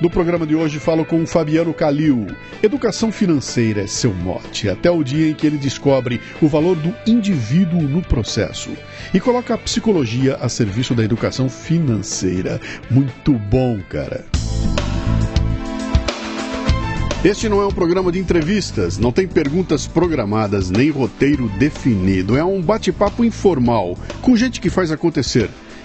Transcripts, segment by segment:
No programa de hoje falo com o Fabiano Calil. Educação financeira é seu mote, até o dia em que ele descobre o valor do indivíduo no processo e coloca a psicologia a serviço da educação financeira. Muito bom, cara. Este não é um programa de entrevistas, não tem perguntas programadas nem roteiro definido. É um bate-papo informal com gente que faz acontecer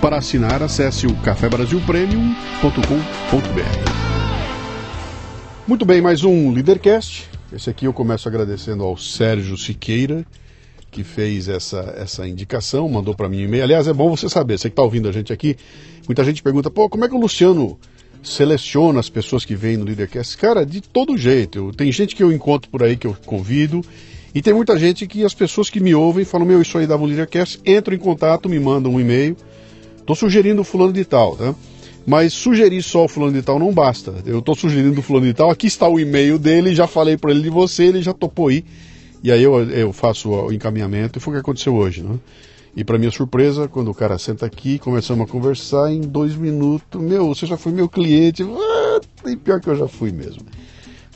Para assinar, acesse o cafebrasilpremium.com.br. Muito bem, mais um Leadercast. Esse aqui eu começo agradecendo ao Sérgio Siqueira, que fez essa, essa indicação, mandou para mim um e-mail. Aliás, é bom você saber, você que está ouvindo a gente aqui, muita gente pergunta, pô, como é que o Luciano seleciona as pessoas que vêm no Leadercast? Cara, de todo jeito. Eu, tem gente que eu encontro por aí que eu convido, e tem muita gente que as pessoas que me ouvem falam, meu, isso aí dava um Leadercast, entram em contato, me mandam um e-mail, Estou sugerindo o fulano de tal, tá? Mas sugerir só o fulano de tal não basta. Eu estou sugerindo o fulano de tal, aqui está o e-mail dele, já falei para ele de você, ele já topou aí. E aí eu, eu faço o encaminhamento e foi o que aconteceu hoje, né? E para minha surpresa, quando o cara senta aqui, começamos a conversar, em dois minutos, meu, você já foi meu cliente, ah, e pior que eu já fui mesmo.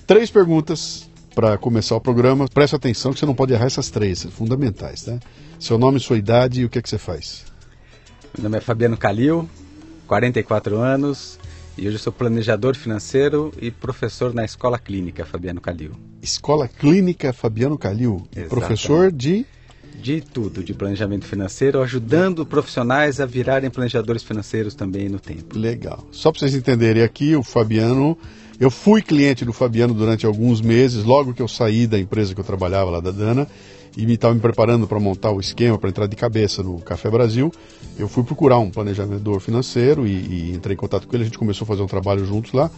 Três perguntas para começar o programa. Presta atenção que você não pode errar essas três, fundamentais, tá? Seu nome, sua idade e o que é que você faz. Meu nome é Fabiano Calil, 44 anos, e hoje eu sou planejador financeiro e professor na Escola Clínica Fabiano Calil. Escola Clínica Fabiano Calil, professor de de tudo, de planejamento financeiro, ajudando profissionais a virarem planejadores financeiros também no tempo. Legal. Só para vocês entenderem aqui, o Fabiano, eu fui cliente do Fabiano durante alguns meses, logo que eu saí da empresa que eu trabalhava lá da Dana, e estava me preparando para montar o esquema para entrar de cabeça no Café Brasil, eu fui procurar um planejador financeiro e, e, entrei em contato com ele. A gente começou a fazer um trabalho juntos lá.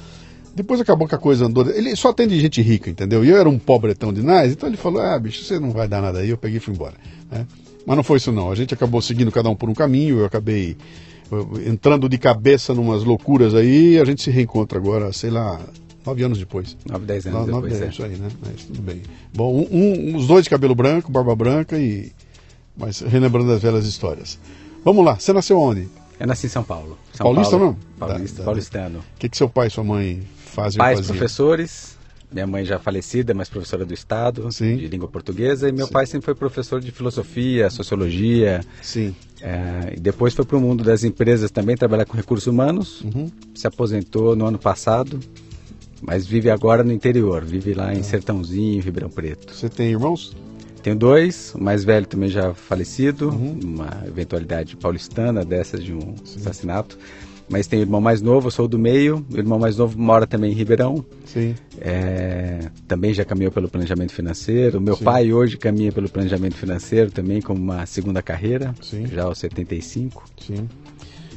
Depois acabou que a coisa andou. Ele só atende gente rica, entendeu? E eu era um pobretão de nós, então ele falou: Ah, bicho, você não vai dar nada aí. Eu peguei e fui embora. Né? Mas não foi isso, não. A gente acabou seguindo cada um por um caminho. Eu acabei entrando de cabeça numas loucuras aí. E a gente se reencontra agora, sei lá, Nove anos depois. Nove, dez anos nove, depois. Nove, é. isso aí, né? Mas tudo bem. Bom, um, um, os dois de cabelo branco, barba branca e. Mas relembrando as velhas histórias. Vamos lá, você nasceu onde? Eu nasci em São Paulo. São Paulista Paulo, não? Paulista, da, paulistano. O que, que seu pai e sua mãe fazem? Pais professores, minha mãe já falecida, mas professora do Estado, Sim. de língua portuguesa, e meu Sim. pai sempre foi professor de filosofia, sociologia. Sim. É, e depois foi para o mundo das empresas também, trabalhar com recursos humanos. Uhum. Se aposentou no ano passado, mas vive agora no interior, vive lá em ah. Sertãozinho, Ribeirão Preto. Você tem irmãos? Tenho dois, o mais velho também já falecido, uhum. uma eventualidade paulistana dessas de um Sim. assassinato. Mas tem o irmão mais novo, eu sou do meio, o irmão mais novo mora também em Ribeirão. Sim. É, também já caminhou pelo planejamento financeiro. Meu Sim. pai hoje caminha pelo planejamento financeiro também como uma segunda carreira, Sim. já aos 75. Sim.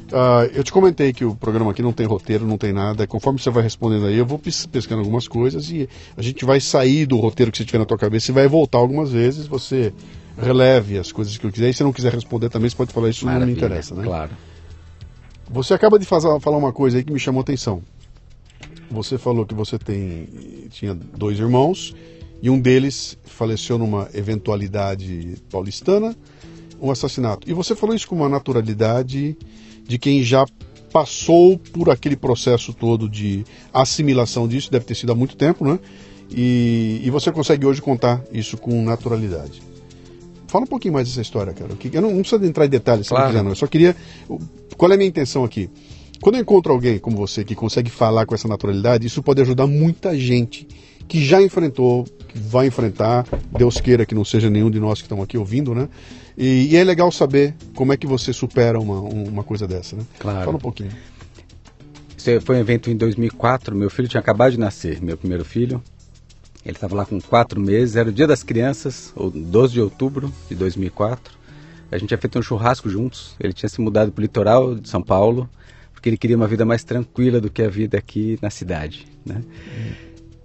Uh, eu te comentei que o programa aqui não tem roteiro, não tem nada. Conforme você vai respondendo aí, eu vou pescando algumas coisas e a gente vai sair do roteiro que você tiver na tua cabeça e vai voltar algumas vezes. Você releve as coisas que eu quiser. E se não quiser responder também, você pode falar isso, Maravilha, não me interessa, né? Claro. Você acaba de fazer, falar uma coisa aí que me chamou atenção. Você falou que você tem tinha dois irmãos e um deles faleceu numa eventualidade paulistana, um assassinato. E você falou isso com uma naturalidade de quem já passou por aquele processo todo de assimilação disso, deve ter sido há muito tempo, né? E, e você consegue hoje contar isso com naturalidade. Fala um pouquinho mais dessa história, cara. Eu não, não precisa entrar em detalhes, claro. quiser, não. Eu só queria. Qual é a minha intenção aqui? Quando eu encontro alguém como você que consegue falar com essa naturalidade, isso pode ajudar muita gente que já enfrentou, que vai enfrentar, Deus queira que não seja nenhum de nós que estão aqui ouvindo, né? E, e é legal saber como é que você supera uma, uma coisa dessa, né? Claro. Fala um pouquinho. Isso foi um evento em 2004, meu filho tinha acabado de nascer, meu primeiro filho. Ele estava lá com quatro meses, era o dia das crianças, 12 de outubro de 2004. A gente tinha feito um churrasco juntos, ele tinha se mudado para o litoral de São Paulo, porque ele queria uma vida mais tranquila do que a vida aqui na cidade, né?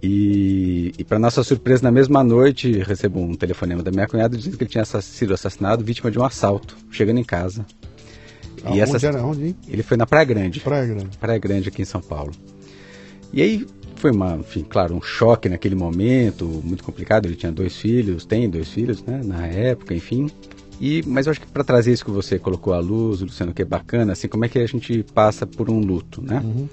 E, e para nossa surpresa, na mesma noite, recebo um telefonema da minha cunhada dizendo que ele tinha sido assassinado vítima de um assalto, chegando em casa. E essa... Era? Onde? Ele foi na Praia Grande. Praia Grande. Praia Grande, aqui em São Paulo. E aí foi uma, enfim, claro, um choque naquele momento, muito complicado. Ele tinha dois filhos, tem dois filhos, né, na época, enfim. E, mas eu acho que para trazer isso que você colocou à luz, Luciano, que é bacana, assim, como é que a gente passa por um luto, né? Uhum.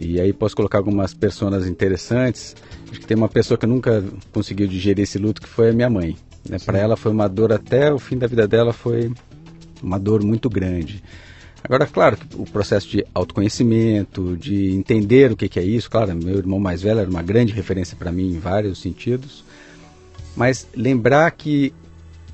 E aí posso colocar algumas pessoas interessantes. Acho que tem uma pessoa que nunca conseguiu digerir esse luto, que foi a minha mãe. Né? Para ela foi uma dor até o fim da vida dela, foi uma dor muito grande. Agora, claro, o processo de autoconhecimento, de entender o que, que é isso, claro, meu irmão mais velho era uma grande referência para mim em vários sentidos, mas lembrar que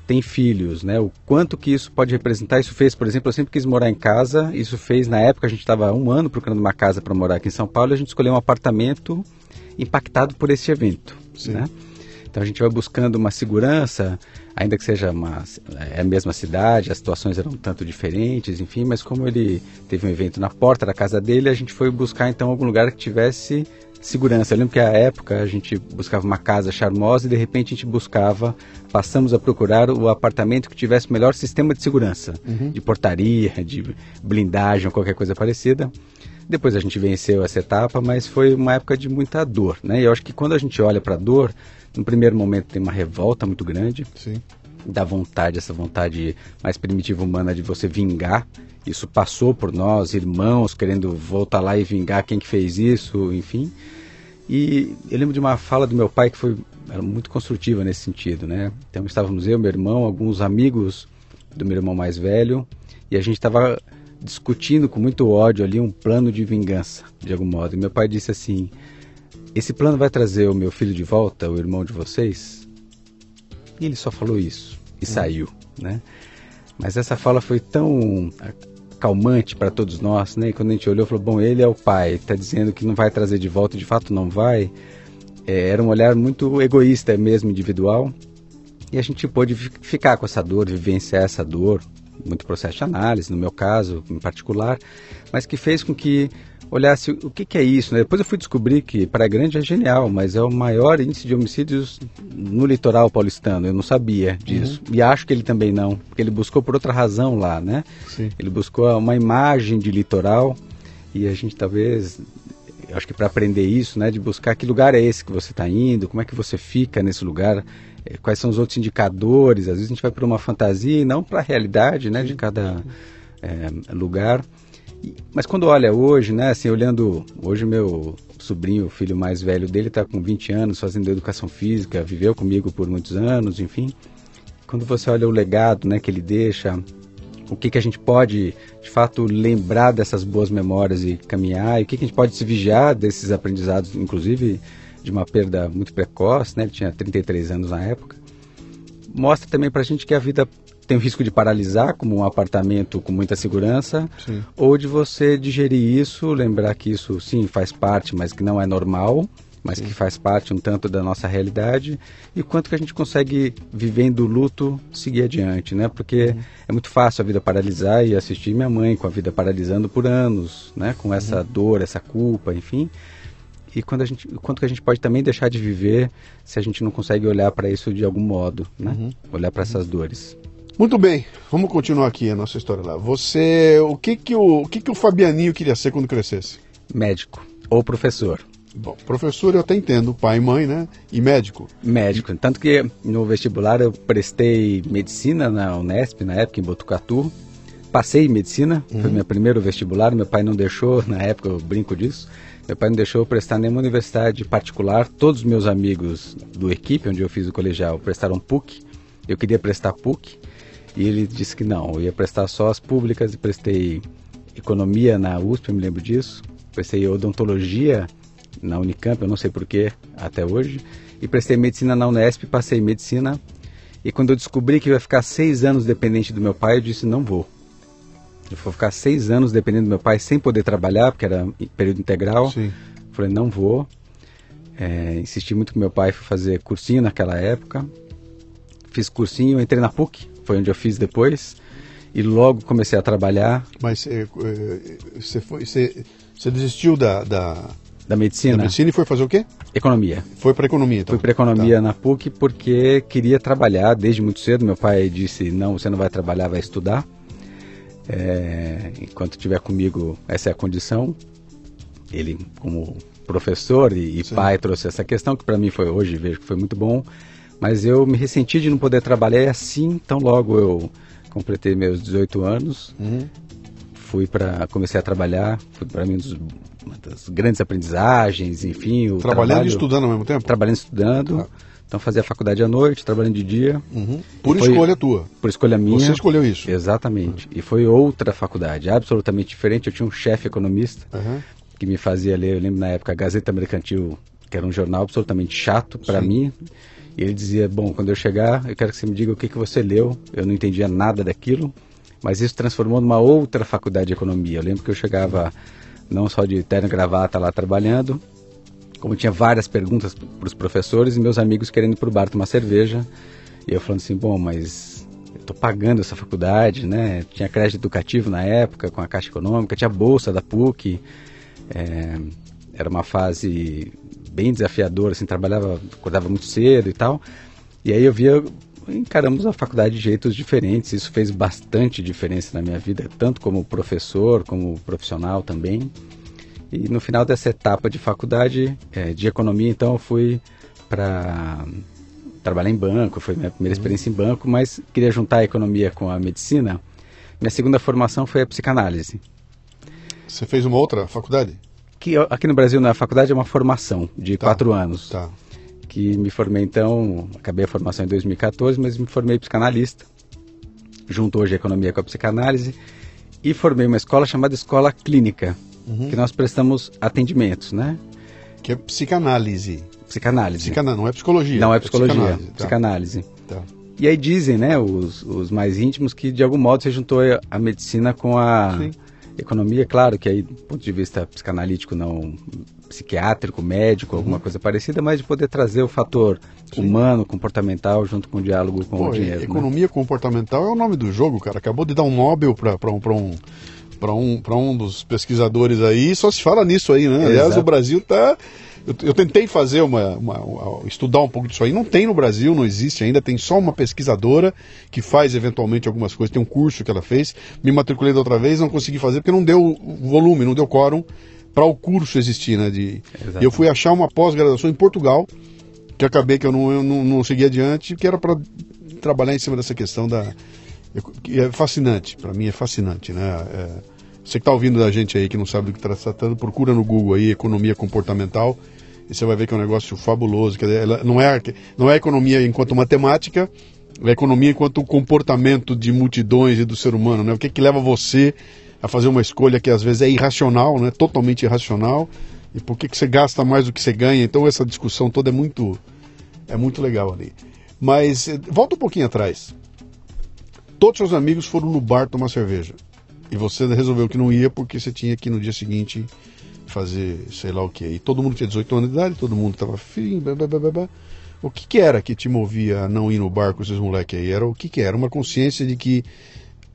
tem filhos, né? O quanto que isso pode representar. Isso fez, por exemplo, eu sempre quis morar em casa. Isso fez, na época, a gente estava um ano procurando uma casa para morar aqui em São Paulo e a gente escolheu um apartamento impactado por esse evento, Sim. né? Então a gente vai buscando uma segurança, ainda que seja uma, é a mesma cidade, as situações eram um tanto diferentes, enfim, mas como ele teve um evento na porta da casa dele, a gente foi buscar então algum lugar que tivesse segurança. Eu lembro que à época a gente buscava uma casa charmosa e de repente a gente buscava, passamos a procurar o apartamento que tivesse o melhor sistema de segurança, uhum. de portaria, de blindagem ou qualquer coisa parecida. Depois a gente venceu essa etapa, mas foi uma época de muita dor, né? E eu acho que quando a gente olha para a dor, no primeiro momento tem uma revolta muito grande. Sim. Da vontade, essa vontade mais primitiva humana de você vingar isso passou por nós, irmãos querendo voltar lá e vingar quem que fez isso, enfim. E eu lembro de uma fala do meu pai que foi muito construtiva nesse sentido, né? Então estávamos eu, meu irmão, alguns amigos do meu irmão mais velho, e a gente estava discutindo com muito ódio ali um plano de vingança, de algum modo. E meu pai disse assim: Esse plano vai trazer o meu filho de volta, o irmão de vocês? E ele só falou isso e saiu, né? Mas essa fala foi tão calmante para todos nós, né? E quando a gente olhou, falou: bom, ele é o pai, está dizendo que não vai trazer de volta, de fato não vai. É, era um olhar muito egoísta mesmo, individual. E a gente pôde ficar com essa dor, vivenciar essa dor, muito processo de análise, no meu caso em particular, mas que fez com que olhasse o que, que é isso. Né? Depois eu fui descobrir que Praia Grande é genial, mas é o maior índice de homicídios no litoral paulistano. Eu não sabia disso. Uhum. E acho que ele também não, porque ele buscou por outra razão lá, né? Sim. Ele buscou uma imagem de litoral e a gente talvez acho que para aprender isso, né, de buscar que lugar é esse que você está indo, como é que você fica nesse lugar, eh, quais são os outros indicadores. Às vezes a gente vai para uma fantasia e não para a realidade, né, de cada é, lugar. Mas quando olha hoje, né, assim, olhando, hoje meu sobrinho, o filho mais velho dele está com 20 anos fazendo educação física, viveu comigo por muitos anos, enfim. Quando você olha o legado, né, que ele deixa, o que que a gente pode, de fato, lembrar dessas boas memórias e caminhar, e o que que a gente pode se vigiar desses aprendizados, inclusive de uma perda muito precoce, né, ele tinha 33 anos na época, mostra também para a gente que a vida tem o risco de paralisar, como um apartamento com muita segurança, sim. ou de você digerir isso, lembrar que isso sim faz parte, mas que não é normal, mas sim. que faz parte um tanto da nossa realidade, e quanto que a gente consegue, vivendo o luto, seguir adiante, né? Porque uhum. é muito fácil a vida paralisar e assistir minha mãe com a vida paralisando por anos, né? Com essa uhum. dor, essa culpa, enfim e quando a gente, quanto que a gente pode também deixar de viver se a gente não consegue olhar para isso de algum modo, né? Uhum. Olhar para essas dores. Muito bem, vamos continuar aqui a nossa história lá. Você, o que que o, o que que o Fabianinho queria ser quando crescesse? Médico ou professor. Bom, professor eu até entendo, pai e mãe, né? E médico? Médico. Tanto que no vestibular eu prestei medicina na Unesp, na época, em Botucatu. Passei em medicina, uhum. foi meu primeiro vestibular. Meu pai não deixou, na época eu brinco disso. Meu pai não deixou eu prestar nenhuma universidade particular. Todos os meus amigos do equipe, onde eu fiz o colegial, prestaram PUC. Eu queria prestar PUC. E ele disse que não, eu ia prestar só as públicas e prestei economia na USP, eu me lembro disso. Prestei odontologia na Unicamp, eu não sei porquê, até hoje. E prestei medicina na Unesp, passei medicina. E quando eu descobri que eu ia ficar seis anos dependente do meu pai, eu disse: não vou. Eu vou ficar seis anos dependendo do meu pai sem poder trabalhar, porque era período integral. Sim. Falei: não vou. É, insisti muito com meu pai, fui fazer cursinho naquela época. Fiz cursinho, entrei na PUC, foi onde eu fiz depois. E logo comecei a trabalhar. Mas é, é, você, foi, você, você desistiu da, da, da medicina? Da medicina e foi fazer o quê? Economia. Foi para economia, então? Fui para economia tá. na PUC porque queria trabalhar desde muito cedo. Meu pai disse: não, você não vai trabalhar, vai estudar. É, enquanto estiver comigo, essa é a condição. Ele, como professor e, e pai, trouxe essa questão que para mim foi hoje vejo que foi muito bom. Mas eu me ressenti de não poder trabalhar e assim, então logo eu completei meus 18 anos, uhum. fui para comecei a trabalhar, foi para mim uma das grandes aprendizagens, enfim, o trabalhando trabalho, e estudando ao mesmo tempo. Trabalhando e estudando. Ah. Então fazia faculdade à noite, trabalhando de dia. Uhum. Por foi, escolha tua. Por escolha minha. Você escolheu isso. Exatamente. Uhum. E foi outra faculdade, absolutamente diferente. Eu tinha um chefe economista que me fazia ler, eu lembro na época, a Gazeta Mercantil, que era um jornal absolutamente chato para mim. E ele dizia: Bom, quando eu chegar, eu quero que você me diga o que, que você leu. Eu não entendia nada daquilo, mas isso transformou numa outra faculdade de economia. Eu lembro que eu chegava não só de terno e gravata lá trabalhando, como tinha várias perguntas para os professores e meus amigos querendo ir para o bar tomar cerveja. E eu falando assim: Bom, mas estou pagando essa faculdade, né? Tinha crédito educativo na época com a Caixa Econômica, tinha bolsa da PUC. É, era uma fase bem desafiadora, assim, trabalhava, acordava muito cedo e tal. E aí eu via, encaramos a faculdade de jeitos diferentes, isso fez bastante diferença na minha vida, tanto como professor, como profissional também. E no final dessa etapa de faculdade é, de economia, então, eu fui para trabalhar em banco, foi minha primeira uhum. experiência em banco, mas queria juntar a economia com a medicina. Minha segunda formação foi a psicanálise. Você fez uma outra faculdade? Que aqui no Brasil na faculdade é uma formação de tá, quatro anos. Tá. Que me formei então, acabei a formação em 2014, mas me formei psicanalista. Junto hoje a economia com a psicanálise e formei uma escola chamada Escola Clínica, uhum. que nós prestamos atendimentos, né? Que é psicanálise. Psicanálise. Psicana... Não é psicologia. Não é psicologia, é psicanálise. Tá. E aí dizem, né, os, os mais íntimos, que de algum modo você juntou a medicina com a... Sim Economia, claro que aí, do ponto de vista psicanalítico, não psiquiátrico, médico, uhum. alguma coisa parecida, mas de poder trazer o fator Sim. humano, comportamental, junto com o diálogo com Pô, o dinheiro. Né? Economia né? comportamental é o nome do jogo, cara. Acabou de dar um Nobel para um, um para um, um dos pesquisadores aí, só se fala nisso aí, né? Aliás, Exato. o Brasil está eu, eu, tentei fazer uma, uma, uma, estudar um pouco disso aí. Não tem no Brasil, não existe ainda. Tem só uma pesquisadora que faz eventualmente algumas coisas. Tem um curso que ela fez. Me matriculei da outra vez, não consegui fazer porque não deu volume, não deu quórum para o curso existir, né? De, eu fui achar uma pós-graduação em Portugal que acabei que eu não, eu não, não segui adiante, que era para trabalhar em cima dessa questão da que é fascinante. Para mim é fascinante, né? É, você que está ouvindo da gente aí que não sabe do que está tratando, procura no Google aí economia comportamental e você vai ver que é um negócio fabuloso. Quer dizer, ela não é, não é economia enquanto matemática, é economia enquanto comportamento de multidões e do ser humano. Né? O que, que leva você a fazer uma escolha que às vezes é irracional, né? totalmente irracional, e por que, que você gasta mais do que você ganha. Então essa discussão toda é muito, é muito legal ali. Mas eh, volta um pouquinho atrás. Todos seus amigos foram no bar tomar cerveja. E você resolveu que não ia porque você tinha que no dia seguinte fazer sei lá o que. E todo mundo tinha 18 anos de idade, todo mundo estava blá. O que, que era que te movia a não ir no bar com esses moleques aí? Era o que, que era? Uma consciência de que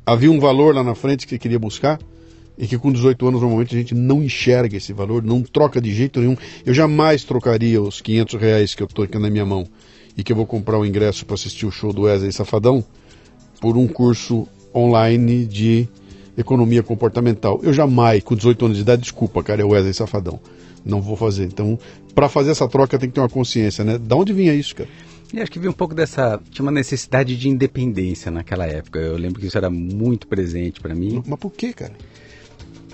havia um valor lá na frente que queria buscar e que com 18 anos normalmente a gente não enxerga esse valor, não troca de jeito nenhum. Eu jamais trocaria os 500 reais que eu estou aqui na minha mão e que eu vou comprar o ingresso para assistir o show do Wesley Safadão por um curso online de economia comportamental. Eu jamais, com 18 anos de idade, desculpa, cara, é Wesley Safadão. Não vou fazer. Então, para fazer essa troca tem que ter uma consciência, né? Da onde vinha isso, cara? E acho que vinha um pouco dessa. Tinha uma necessidade de independência naquela época. Eu lembro que isso era muito presente para mim. Mas por quê, cara?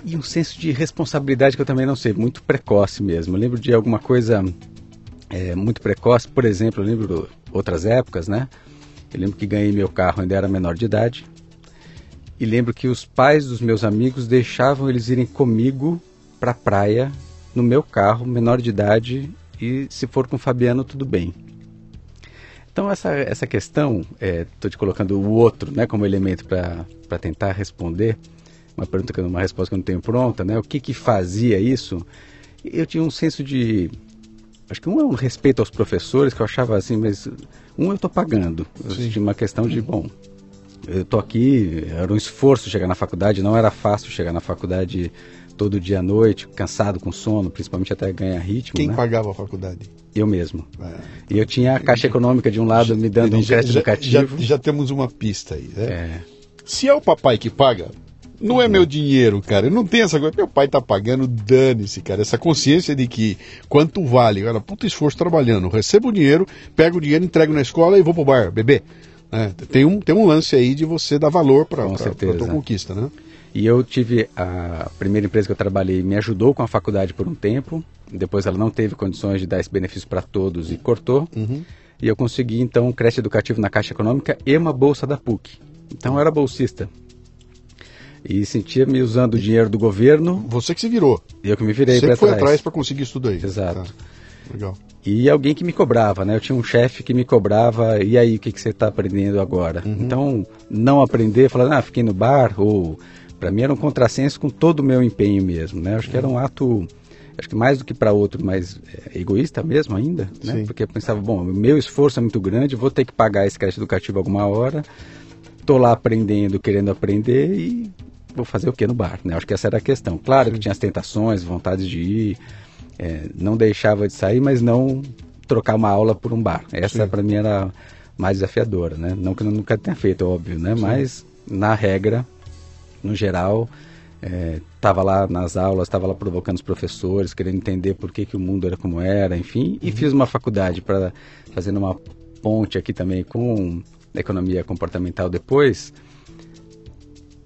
E um senso de responsabilidade que eu também não sei, muito precoce mesmo. Eu lembro de alguma coisa é, muito precoce, por exemplo, eu lembro outras épocas, né? Eu lembro que ganhei meu carro ainda era menor de idade. E lembro que os pais dos meus amigos deixavam eles irem comigo para a praia no meu carro, menor de idade, e se for com o Fabiano, tudo bem. Então essa, essa questão, estou é, te colocando o outro né, como elemento para tentar responder, uma pergunta que uma resposta que eu não tenho pronta, né? O que que fazia isso? Eu tinha um senso de acho que um é um respeito aos professores que eu achava assim, mas um eu estou pagando. Eu tinha uma questão de bom, eu estou aqui, era um esforço chegar na faculdade, não era fácil chegar na faculdade todo dia à noite, cansado com sono, principalmente até ganhar ritmo. Quem né? pagava a faculdade? Eu mesmo. É. E eu tinha a Caixa Econômica de um lado me dando um crédito educativo. Já, já, temos uma pista aí, né? É. Se é o papai que paga, não é meu dinheiro, cara. Eu não tenho essa coisa. Meu pai tá pagando, dane-se, cara. Essa consciência de que quanto vale, cara, puta esforço trabalhando. Recebo o dinheiro, pego o dinheiro, entrego na escola e vou pro bar, beber. É, tem, um, tem um lance aí de você dar valor para a tua conquista, né? E eu tive a primeira empresa que eu trabalhei me ajudou com a faculdade por um tempo. Depois ela não teve condições de dar esse benefício para todos e cortou. Uhum. E eu consegui então um crédito educativo na Caixa Econômica e uma bolsa da PUC. Então eu era bolsista. E sentia me usando o dinheiro do governo. Você que se virou. Eu que me virei para trás. Você foi atrás para conseguir isso daí. Exato. Tá. Legal. E alguém que me cobrava, né? Eu tinha um chefe que me cobrava, e aí, o que, que você está aprendendo agora? Uhum. Então, não aprender, falar, ah, fiquei no bar, ou para mim era um contrassenso com todo o meu empenho mesmo, né? Acho que era um ato, acho que mais do que para outro, mas é, egoísta mesmo ainda, né? Sim. Porque eu pensava, bom, meu esforço é muito grande, vou ter que pagar esse crédito educativo alguma hora, tô lá aprendendo, querendo aprender e vou fazer o que no bar, né? Acho que essa era a questão. Claro Sim. que tinha as tentações, vontades de ir, é, não deixava de sair, mas não trocar uma aula por um bar. Essa para mim era mais desafiadora, né? Não que eu nunca tenha feito, óbvio, né? Sim. Mas na regra no geral, estava é, lá nas aulas, estava lá provocando os professores, querendo entender por que, que o mundo era como era, enfim, e uhum. fiz uma faculdade para fazendo uma ponte aqui também com economia comportamental depois.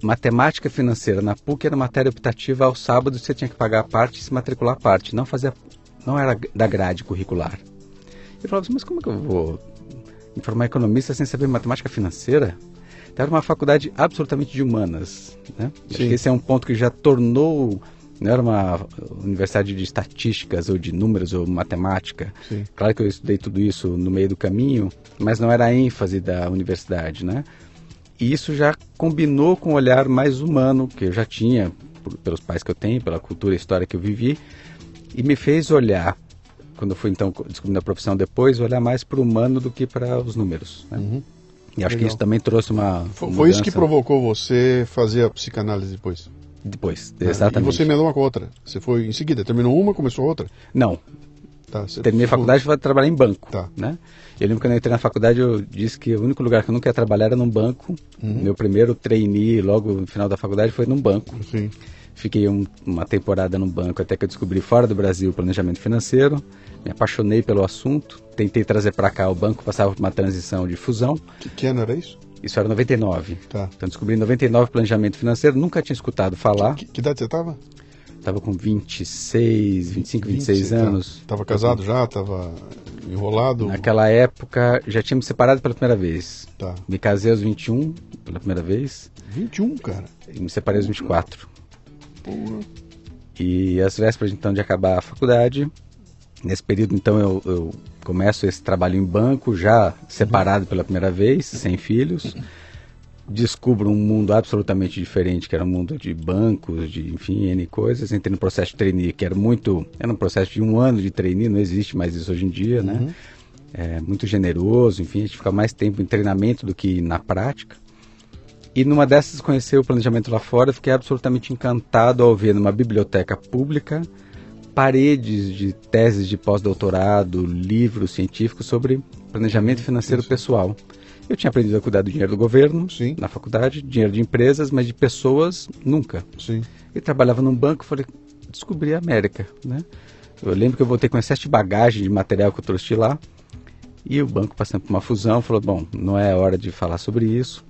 Matemática financeira na PUC era matéria optativa aos sábados você tinha que pagar a parte e se matricular a parte, não fazia, não era da grade curricular. Eu falava assim, mas como que eu vou informar economista sem saber matemática financeira? Então, era uma faculdade absolutamente de humanas. Né? Acho que esse é um ponto que já tornou. Não era uma universidade de estatísticas ou de números ou matemática. Sim. Claro que eu estudei tudo isso no meio do caminho, mas não era a ênfase da universidade, né? E isso já combinou com o olhar mais humano que eu já tinha, por, pelos pais que eu tenho, pela cultura e história que eu vivi, e me fez olhar, quando eu fui então descobrindo a profissão depois, olhar mais para o humano do que para os números. Né? Uhum. E acho Legal. que isso também trouxe uma. Foi, foi isso que provocou você fazer a psicanálise depois? Depois, exatamente. É, e você emendou uma com outra. Você foi em seguida, terminou uma, começou outra? Não. Tá, Terminei a faculdade e fui trabalhar em banco. Tá. Né? Eu lembro que quando eu entrei na faculdade, eu disse que o único lugar que eu nunca ia trabalhar era num banco. Uhum. Meu primeiro trainee, logo no final da faculdade, foi num banco. Sim. Fiquei um, uma temporada no banco até que eu descobri fora do Brasil o planejamento financeiro. Me apaixonei pelo assunto. Tentei trazer para cá o banco, passava por uma transição de fusão. Que, que ano era isso? Isso era 99. Tá. Então descobri em 99 planejamento financeiro, nunca tinha escutado falar. Que, que idade você estava? Estava com 26, 25, 26 20, anos. Estava casado já? Estava enrolado? Naquela época já tinha me separado pela primeira vez. Tá. Me casei aos 21 pela primeira vez. 21, cara? E me separei aos 24. Porra. E às vésperas então de acabar a faculdade, nesse período então eu, eu começo esse trabalho em banco, já separado pela primeira vez, sem filhos. Descubro um mundo absolutamente diferente, que era um mundo de bancos, de enfim, N coisas. Entrei no processo de trainee, que era muito. Era um processo de um ano de trainee, não existe mais isso hoje em dia, né? uhum. né? É, muito generoso, enfim, a gente fica mais tempo em treinamento do que na prática. E numa dessas conheci o planejamento lá fora, fiquei absolutamente encantado ao ver numa biblioteca pública paredes de teses de pós-doutorado, livros científicos sobre planejamento financeiro pessoal. Eu tinha aprendido a cuidar do dinheiro do governo Sim. na faculdade, dinheiro de empresas, mas de pessoas nunca. Sim. E trabalhava num banco, falei, descobri a América, né? Eu lembro que eu voltei com excesso de bagagem de material que eu trouxe lá. E o banco passando por uma fusão, falou, bom, não é hora de falar sobre isso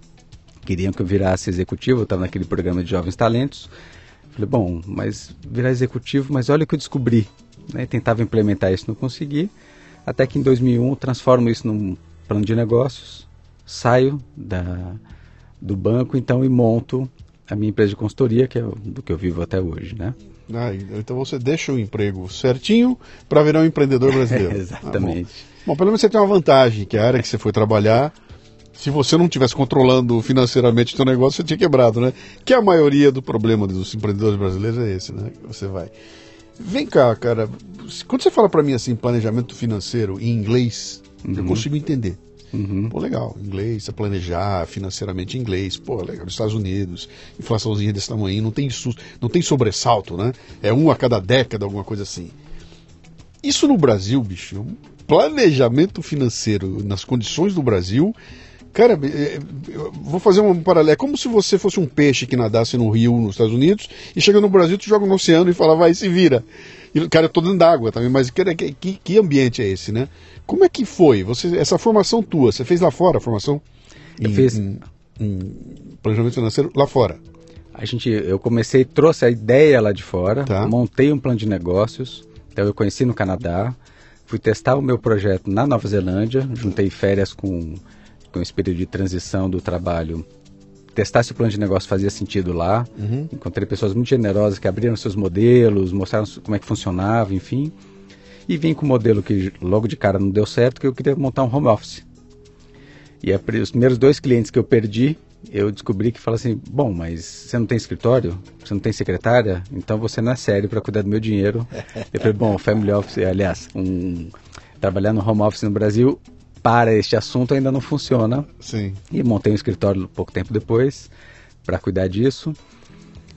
queriam que eu virasse executivo, eu estava naquele programa de jovens talentos. Falei, bom, mas virar executivo, mas olha o que eu descobri. Né? Tentava implementar isso, não consegui. Até que em 2001 transformo isso num plano de negócios, saio da, do banco então e monto a minha empresa de consultoria, que é do que eu vivo até hoje, né? Ah, então você deixa o emprego certinho para virar um empreendedor brasileiro. Exatamente. Ah, bom. bom, pelo menos você tem uma vantagem, que a área que você foi trabalhar, se você não tivesse controlando financeiramente o seu negócio, você tinha quebrado, né? Que a maioria do problema dos empreendedores brasileiros é esse, né? Você vai. Vem cá, cara. Quando você fala para mim assim, planejamento financeiro em inglês, uhum. eu consigo entender. Uhum. Pô, legal, inglês, planejar financeiramente inglês, pô, legal, nos Estados Unidos, inflaçãozinha desse tamanho, não tem susto, não tem sobressalto, né? É um a cada década, alguma coisa assim. Isso no Brasil, bicho, planejamento financeiro nas condições do Brasil, cara, é, vou fazer um paralelo, é como se você fosse um peixe que nadasse no rio nos Estados Unidos e chega no Brasil, tu joga no oceano e fala, vai, se vira. E, cara, eu tô dentro d'água também, mas que, que, que ambiente é esse, né? Como é que foi? Você, essa formação tua, você fez lá fora a formação? Eu em, fiz. Em, em planejamento financeiro lá fora. A gente, eu comecei, trouxe a ideia lá de fora, tá. montei um plano de negócios. Então eu conheci no Canadá, fui testar o meu projeto na Nova Zelândia, juntei férias com, com esse período de transição do trabalho testar se o plano de negócio fazia sentido lá. Uhum. Encontrei pessoas muito generosas que abriram seus modelos, mostraram como é que funcionava, enfim. E vim com um modelo que logo de cara não deu certo, que eu queria montar um home office. E a, os primeiros dois clientes que eu perdi, eu descobri que fala assim, bom, mas você não tem escritório, você não tem secretária, então você não é sério para cuidar do meu dinheiro. eu falei, bom, family office, aliás, um, trabalhar no home office no Brasil para este assunto ainda não funciona. Sim. E montei um escritório pouco tempo depois para cuidar disso.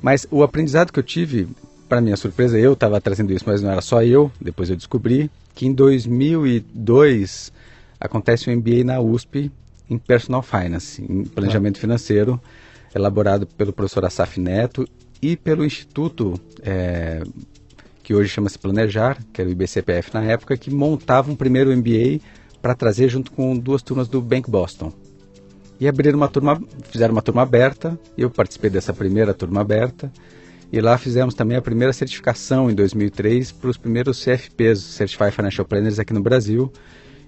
Mas o aprendizado que eu tive para minha surpresa, eu estava trazendo isso, mas não era só eu. Depois eu descobri que em 2002 acontece um MBA na USP em Personal Finance, em planejamento ah. financeiro, elaborado pelo professor Asaf Neto e pelo Instituto, é, que hoje chama-se Planejar, que era o IBCPF na época, que montava um primeiro MBA para trazer junto com duas turmas do Bank Boston. E abriram uma turma, fizeram uma turma aberta, eu participei dessa primeira turma aberta, e lá fizemos também a primeira certificação em 2003 para os primeiros CFPs, Certified Financial Planners aqui no Brasil.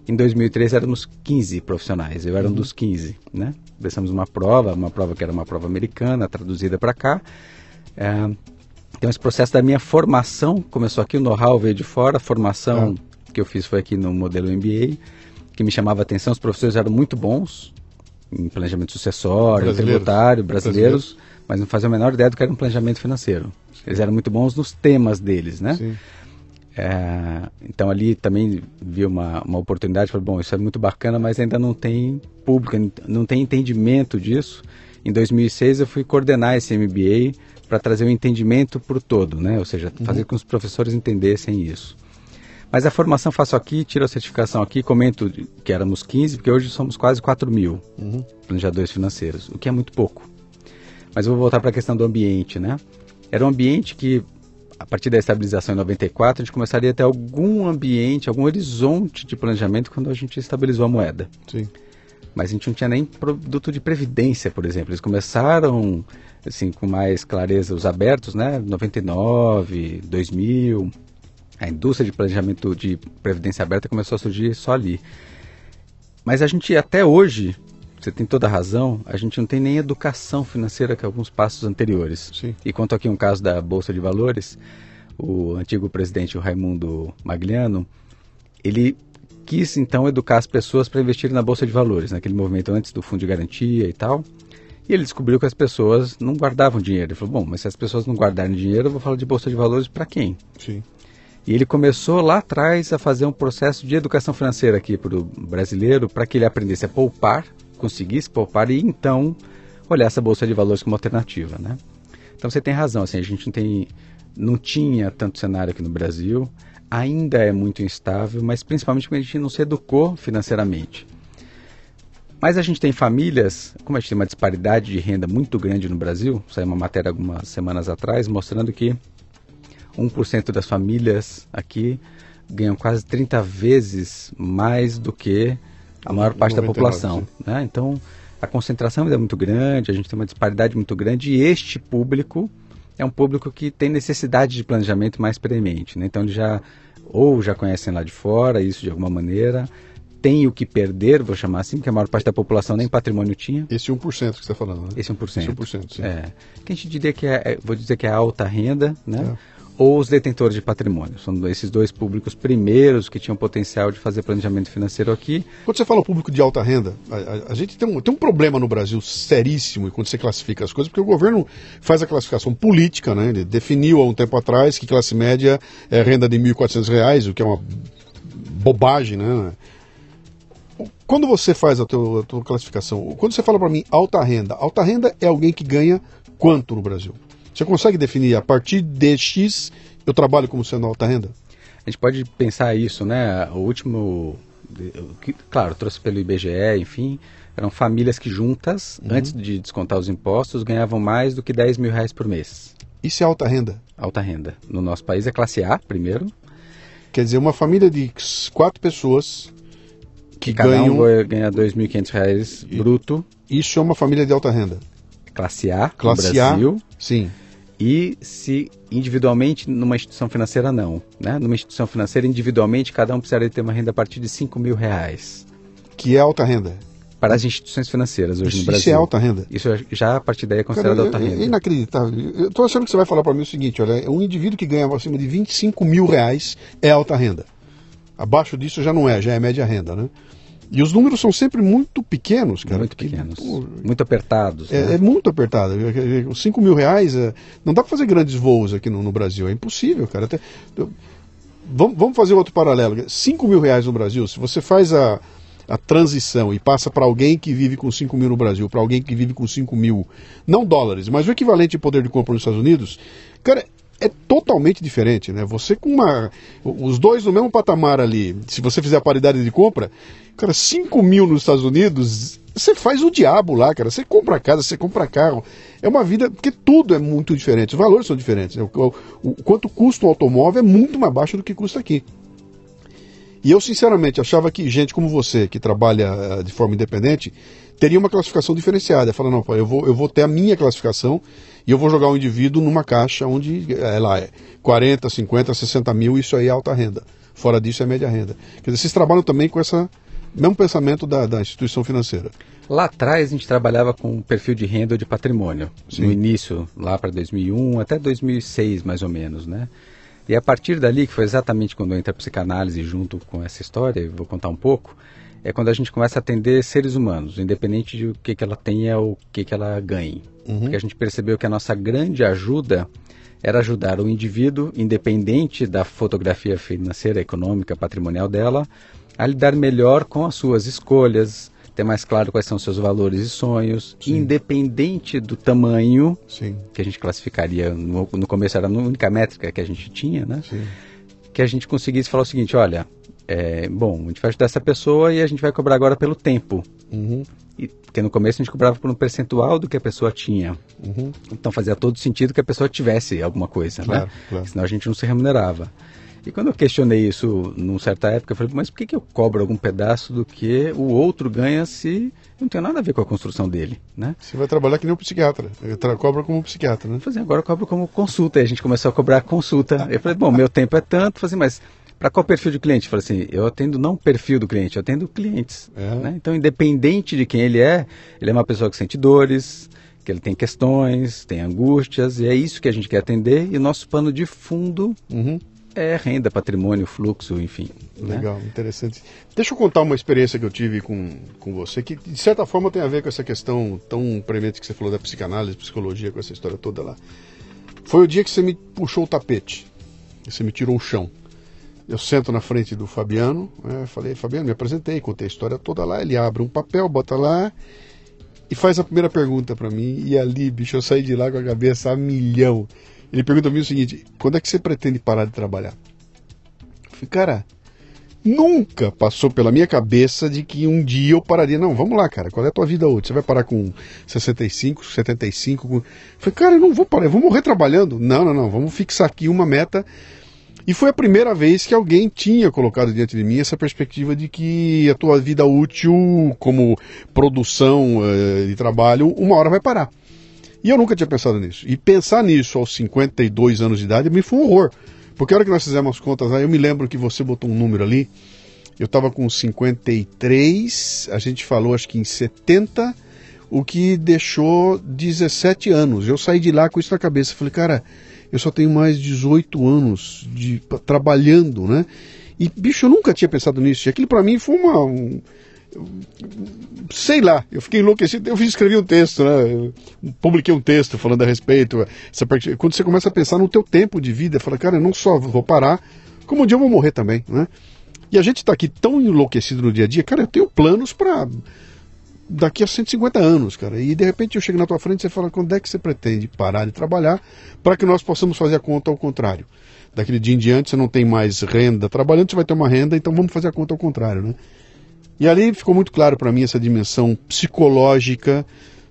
Em 2003 éramos 15 profissionais, eu era um uhum. dos 15, né? Prestamos uma prova, uma prova que era uma prova americana, traduzida para cá. É, então esse processo da minha formação começou aqui, o know-how veio de fora, a formação que eu fiz foi aqui no modelo MBA, que me chamava a atenção, os professores eram muito bons em planejamento sucessório, brasileiros. tributário, brasileiros. brasileiros mas não faziam a menor ideia do que era um planejamento financeiro. Eles eram muito bons nos temas deles, né? Sim. É, então ali também vi uma, uma oportunidade, falei, bom, isso é muito bacana, mas ainda não tem público, não tem entendimento disso. Em 2006 eu fui coordenar esse MBA para trazer o um entendimento para o todo, né? Ou seja, uhum. fazer com que os professores entendessem isso. Mas a formação faço aqui, tiro a certificação aqui, comento que éramos 15, porque hoje somos quase 4 mil uhum. planejadores financeiros, o que é muito pouco. Mas eu vou voltar para a questão do ambiente, né? Era um ambiente que, a partir da estabilização em 94, a gente começaria a ter algum ambiente, algum horizonte de planejamento quando a gente estabilizou a moeda. Sim. Mas a gente não tinha nem produto de previdência, por exemplo. Eles começaram, assim, com mais clareza, os abertos, né? 99, 2000. A indústria de planejamento de previdência aberta começou a surgir só ali. Mas a gente, até hoje, você tem toda a razão, a gente não tem nem educação financeira que alguns passos anteriores. Sim. E quanto aqui um caso da Bolsa de Valores, o antigo presidente o Raimundo Magliano, ele quis então educar as pessoas para investirem na Bolsa de Valores, naquele movimento antes do fundo de garantia e tal. E ele descobriu que as pessoas não guardavam dinheiro. Ele falou: bom, mas se as pessoas não guardarem dinheiro, eu vou falar de Bolsa de Valores para quem? Sim. E ele começou lá atrás a fazer um processo de educação financeira aqui para o brasileiro, para que ele aprendesse a poupar conseguisse poupar e então olhar essa bolsa de valores como alternativa, né? Então você tem razão, assim, a gente não tem não tinha tanto cenário aqui no Brasil, ainda é muito instável, mas principalmente porque a gente não se educou financeiramente. Mas a gente tem famílias, como a gente tem uma disparidade de renda muito grande no Brasil, saiu uma matéria algumas semanas atrás mostrando que 1% das famílias aqui ganham quase 30 vezes mais do que a maior parte 99, da população. Né? Então, a concentração ainda é muito grande, a gente tem uma disparidade muito grande e este público é um público que tem necessidade de planejamento mais premente. Né? Então, eles já ou já conhecem lá de fora isso de alguma maneira, tem o que perder, vou chamar assim, porque a maior parte da população nem patrimônio tinha. Esse 1% que você está falando, né? Esse 1%. Esse 1%, sim. É. Que a gente diria que é, é, vou dizer que é alta renda, né? É ou os detentores de patrimônio. São esses dois públicos primeiros que tinham potencial de fazer planejamento financeiro aqui. Quando você fala público de alta renda, a, a, a gente tem um, tem um problema no Brasil seríssimo quando você classifica as coisas, porque o governo faz a classificação política, né? Ele definiu há um tempo atrás que classe média é renda de R$ 1.400, o que é uma bobagem, né? Quando você faz a tua, a tua classificação, quando você fala para mim alta renda, alta renda é alguém que ganha quanto no Brasil? Você consegue definir a partir de X eu trabalho como sendo alta renda? A gente pode pensar isso, né? O último, claro, trouxe pelo IBGE, enfim, eram famílias que juntas, uhum. antes de descontar os impostos, ganhavam mais do que 10 mil reais por mês. Isso é alta renda? Alta renda. No nosso país é classe A, primeiro. Quer dizer, uma família de quatro pessoas que, que cada ganham... um ganha 2.500 reais bruto. Isso é uma família de alta renda? Classe A, classe no Brasil. A, sim e se individualmente numa instituição financeira não. Né? Numa instituição financeira, individualmente, cada um precisaria ter uma renda a partir de 5 mil reais. Que é alta renda? Para as instituições financeiras hoje isso, no Brasil. Isso é alta renda? Isso já a partir daí é considerado Cara, alta é, renda. É inacreditável. Eu estou achando que você vai falar para mim o seguinte, olha, um indivíduo que ganha acima de 25 mil reais é alta renda. Abaixo disso já não é, já é média renda, né? E os números são sempre muito pequenos, cara. Muito pequenos. Pô, muito apertados. É, né? é, muito apertado. Os 5 mil reais, é, não dá para fazer grandes voos aqui no, no, Brasil. É impossível, cara. Até, eu, vamos, vamos fazer outro paralelo. 5 mil reais no Brasil, se você faz a, a transição e passa para alguém que vive com 5 mil no Brasil, para alguém que vive com 5 mil, não dólares, mas o equivalente de poder de compra nos Estados Unidos, cara, é totalmente diferente, né? Você com uma. Os dois no mesmo patamar ali, se você fizer a paridade de compra, cara, 5 mil nos Estados Unidos, você faz o diabo lá, cara. Você compra casa, você compra carro. É uma vida. Porque tudo é muito diferente, os valores são diferentes. Né? O, o, o quanto custa um automóvel é muito mais baixo do que custa aqui. E eu, sinceramente, achava que gente como você, que trabalha uh, de forma independente, teria uma classificação diferenciada. Fala, não, eu vou, eu vou ter a minha classificação e eu vou jogar o um indivíduo numa caixa onde é lá é 40, 50, 60 mil, isso aí é alta renda. Fora disso é média renda. Quer dizer, vocês trabalham também com esse mesmo pensamento da, da instituição financeira. Lá atrás a gente trabalhava com um perfil de renda ou de patrimônio. Sim. No início, lá para 2001 até 2006 mais ou menos, né? E a partir dali, que foi exatamente quando eu entrei a psicanálise junto com essa história, vou contar um pouco, é quando a gente começa a atender seres humanos, independente de o que, que ela tenha ou o que, que ela ganhe. Uhum. Porque a gente percebeu que a nossa grande ajuda era ajudar o indivíduo, independente da fotografia financeira, econômica, patrimonial dela, a lidar melhor com as suas escolhas, ter mais claro quais são os seus valores e sonhos, Sim. independente do tamanho, Sim. que a gente classificaria, no, no, começo era a única métrica que a gente tinha, né? Sim. Que a gente conseguisse falar o seguinte, olha, é, bom, a gente vai ajudar essa pessoa e a gente vai cobrar agora pelo tempo. Uhum. E, porque no começo a gente cobrava por um percentual do que a pessoa tinha. Uhum. Então fazia todo sentido que a pessoa tivesse alguma coisa, claro, né? Claro. Senão a gente não se remunerava. E quando eu questionei isso numa certa época, eu falei, mas por que, que eu cobro algum pedaço do que o outro ganha se não tem nada a ver com a construção dele, né? Você vai trabalhar que nem um psiquiatra, cobra como psiquiatra, né? Fazer agora eu cobro como consulta, e a gente começou a cobrar consulta. eu falei, bom, meu tempo é tanto, falei, mas para qual perfil de cliente? Eu falei assim, eu atendo não o perfil do cliente, eu atendo clientes. É. Né? Então, independente de quem ele é, ele é uma pessoa que sente dores, que ele tem questões, tem angústias, e é isso que a gente quer atender, e o nosso pano de fundo uhum é renda, patrimônio, fluxo, enfim. Né? Legal, né? interessante. Deixa eu contar uma experiência que eu tive com, com você, que de certa forma tem a ver com essa questão tão premente que você falou da psicanálise, psicologia, com essa história toda lá. Foi o dia que você me puxou o tapete, você me tirou o chão. Eu sento na frente do Fabiano, né, falei, Fabiano, me apresentei, contei a história toda lá, ele abre um papel, bota lá e faz a primeira pergunta para mim, e ali, bicho, eu saí de lá com a cabeça a milhão. Ele pergunta a mim o seguinte: quando é que você pretende parar de trabalhar? Eu falei, cara, nunca passou pela minha cabeça de que um dia eu pararia. Não, vamos lá, cara, qual é a tua vida hoje? Você vai parar com 65, 75? Com... Eu falei, cara, eu não vou parar, eu vou morrer trabalhando. Não, não, não, vamos fixar aqui uma meta. E foi a primeira vez que alguém tinha colocado diante de mim essa perspectiva de que a tua vida útil como produção uh, de trabalho, uma hora vai parar. E eu nunca tinha pensado nisso. E pensar nisso aos 52 anos de idade me foi um horror. Porque a hora que nós fizemos as contas aí, eu me lembro que você botou um número ali. Eu estava com 53, a gente falou acho que em 70, o que deixou 17 anos. Eu saí de lá com isso na cabeça. Falei, cara, eu só tenho mais 18 anos de trabalhando, né? E, bicho, eu nunca tinha pensado nisso. E aquilo para mim foi uma. Um, sei lá, eu fiquei enlouquecido. Eu fiz escrever um texto, né? Eu publiquei um texto falando a respeito. Essa parte, quando você começa a pensar no teu tempo de vida, fala, cara, eu não só vou parar, como um dia eu vou morrer também, né? E a gente está aqui tão enlouquecido no dia a dia, cara, eu tenho planos para daqui a 150 anos, cara. E de repente eu chego na tua frente e você fala, quando é que você pretende parar de trabalhar para que nós possamos fazer a conta ao contrário? Daquele dia em diante você não tem mais renda trabalhando, você vai ter uma renda, então vamos fazer a conta ao contrário, né? E ali ficou muito claro para mim essa dimensão psicológica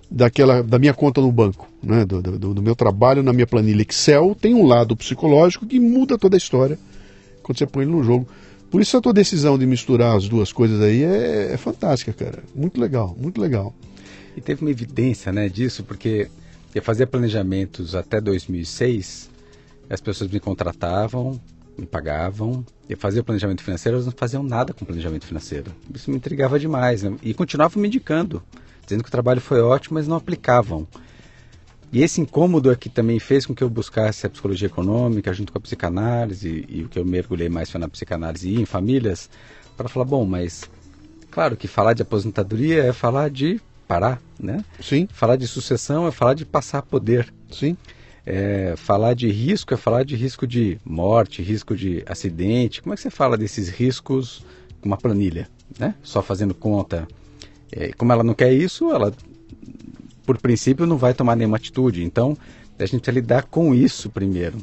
daquela da minha conta no banco, né? Do, do, do, meu trabalho na minha planilha Excel tem um lado psicológico que muda toda a história quando você põe ele no jogo. Por isso a tua decisão de misturar as duas coisas aí é, é fantástica, cara. Muito legal, muito legal. E teve uma evidência, né, disso, porque eu fazia planejamentos até 2006, as pessoas me contratavam, me pagavam, eu fazia o planejamento financeiro, elas não faziam nada com planejamento financeiro. Isso me intrigava demais, né? e continuavam me indicando, dizendo que o trabalho foi ótimo, mas não aplicavam. E esse incômodo é que também fez com que eu buscasse a psicologia econômica junto com a psicanálise, e, e o que eu mergulhei mais foi na psicanálise e em famílias, para falar, bom, mas claro que falar de aposentadoria é falar de parar, né? Sim. Falar de sucessão é falar de passar poder. Sim. É, falar de risco é falar de risco de morte, risco de acidente. Como é que você fala desses riscos com uma planilha, né? Só fazendo conta. É, como ela não quer isso, ela por princípio, não vai tomar nenhuma atitude. Então, a gente precisa lidar com isso primeiro.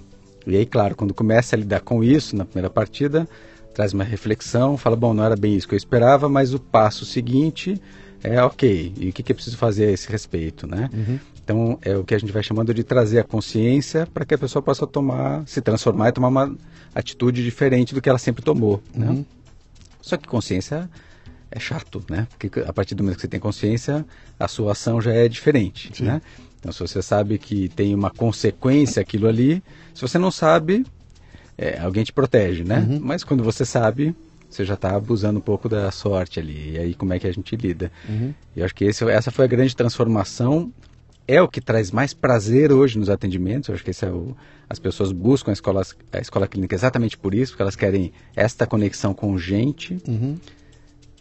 E aí, claro, quando começa a lidar com isso na primeira partida, traz uma reflexão, fala, bom, não era bem isso que eu esperava, mas o passo seguinte é ok. E o que, que é preciso fazer a esse respeito, né? Uhum. Então, é o que a gente vai chamando de trazer a consciência para que a pessoa possa tomar, se transformar e tomar uma atitude diferente do que ela sempre tomou, né? uhum. Só que consciência é chato, né? Porque a partir do momento que você tem consciência, a sua ação já é diferente, Sim. né? Então, se você sabe que tem uma consequência aquilo ali, se você não sabe, é, alguém te protege, né? Uhum. Mas quando você sabe, você já está abusando um pouco da sorte ali. E aí, como é que a gente lida? Uhum. Eu acho que esse, essa foi a grande transformação. É o que traz mais prazer hoje nos atendimentos. Eu acho que esse é o, as pessoas buscam a escola, a escola clínica exatamente por isso, porque elas querem esta conexão com gente. Uhum.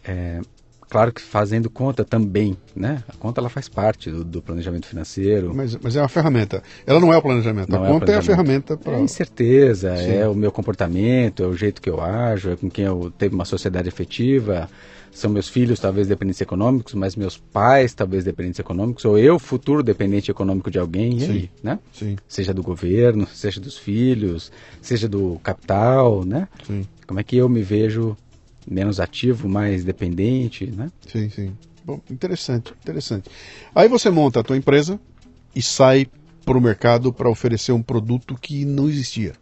É, claro que fazendo conta também, né? A conta ela faz parte do, do planejamento financeiro. Mas, mas, é uma ferramenta. Ela não é o planejamento. Não a é conta é a ferramenta para. É incerteza, Sim. é o meu comportamento, é o jeito que eu ajo, é com quem eu teve uma sociedade efetiva. São meus filhos, talvez dependentes econômicos, mas meus pais, talvez dependentes econômicos, ou eu, futuro dependente econômico de alguém, e Sim. aí, né? Sim. Seja do governo, seja dos filhos, seja do capital, né? Sim. Como é que eu me vejo menos ativo, mais dependente, né? Sim, sim. Bom, interessante, interessante. Aí você monta a tua empresa e sai para o mercado para oferecer um produto que não existia.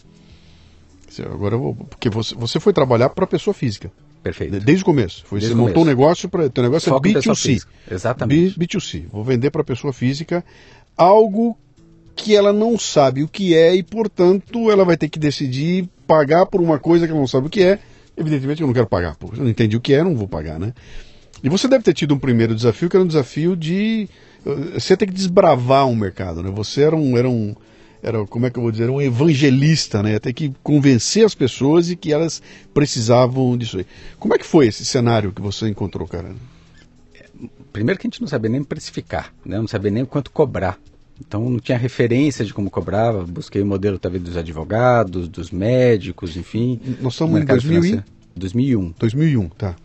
Agora eu vou, porque você, você foi trabalhar para pessoa física. Perfeito. Desde o começo. Foi, Desde você montou um negócio para. Teu negócio Foco é B2C. Exatamente. B, B2C. Vou vender para pessoa física algo que ela não sabe o que é e, portanto, ela vai ter que decidir pagar por uma coisa que ela não sabe o que é Evidentemente eu não quero pagar, porque eu não entendi o que é, não vou pagar, né? E você deve ter tido um primeiro desafio, que era um desafio de. Eh, você ter que desbravar um mercado, né? Você era um. Era um era, como é que eu vou dizer, um evangelista, né? Ter que convencer as pessoas e que elas precisavam disso aí. Como é que foi esse cenário que você encontrou, cara? Primeiro que a gente não sabia nem precificar, né? Não sabia nem quanto cobrar. Então não tinha referência de como cobrava, busquei o modelo talvez dos advogados, dos médicos, enfim. Nós estamos em 2000 e... 2001. 2001, tá.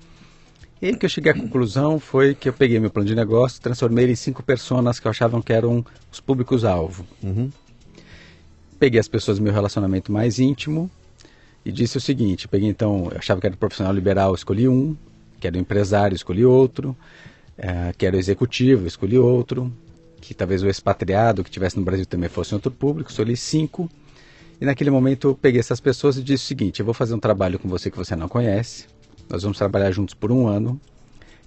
E aí que eu cheguei à conclusão foi que eu peguei meu plano de negócio, transformei ele em cinco pessoas que eu achava que eram os públicos-alvo. Uhum. Peguei as pessoas do meu relacionamento mais íntimo e disse o seguinte, peguei então, eu achava que era profissional liberal, escolhi um, que era empresário, escolhi outro, é, que era executivo, escolhi outro, que talvez o expatriado que estivesse no Brasil também fosse outro público, escolhi cinco. E naquele momento eu peguei essas pessoas e disse o seguinte: eu vou fazer um trabalho com você que você não conhece, nós vamos trabalhar juntos por um ano,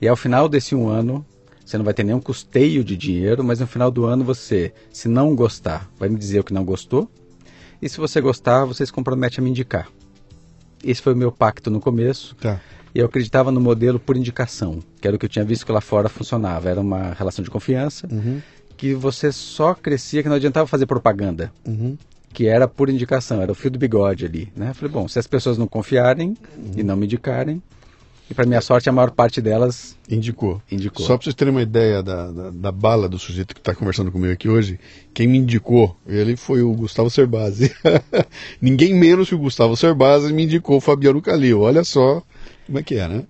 e ao final desse um ano você não vai ter nenhum custeio de dinheiro, mas no final do ano você, se não gostar, vai me dizer o que não gostou, e se você gostar, você se compromete a me indicar. Esse foi o meu pacto no começo. Tá. E eu acreditava no modelo por indicação, que era o que eu tinha visto que lá fora funcionava. Era uma relação de confiança. Uhum que você só crescia, que não adiantava fazer propaganda. Uhum. que era por indicação, era o fio do bigode ali, né? Falei, bom, se as pessoas não confiarem uhum. e não me indicarem, e para minha sorte a maior parte delas indicou. indicou. Só para vocês terem uma ideia da, da, da bala do sujeito que está conversando comigo aqui hoje, quem me indicou, ele foi o Gustavo Cerbasi. Ninguém menos que o Gustavo Cerbasi me indicou o Fabiano Calil. Olha só como é que é, né?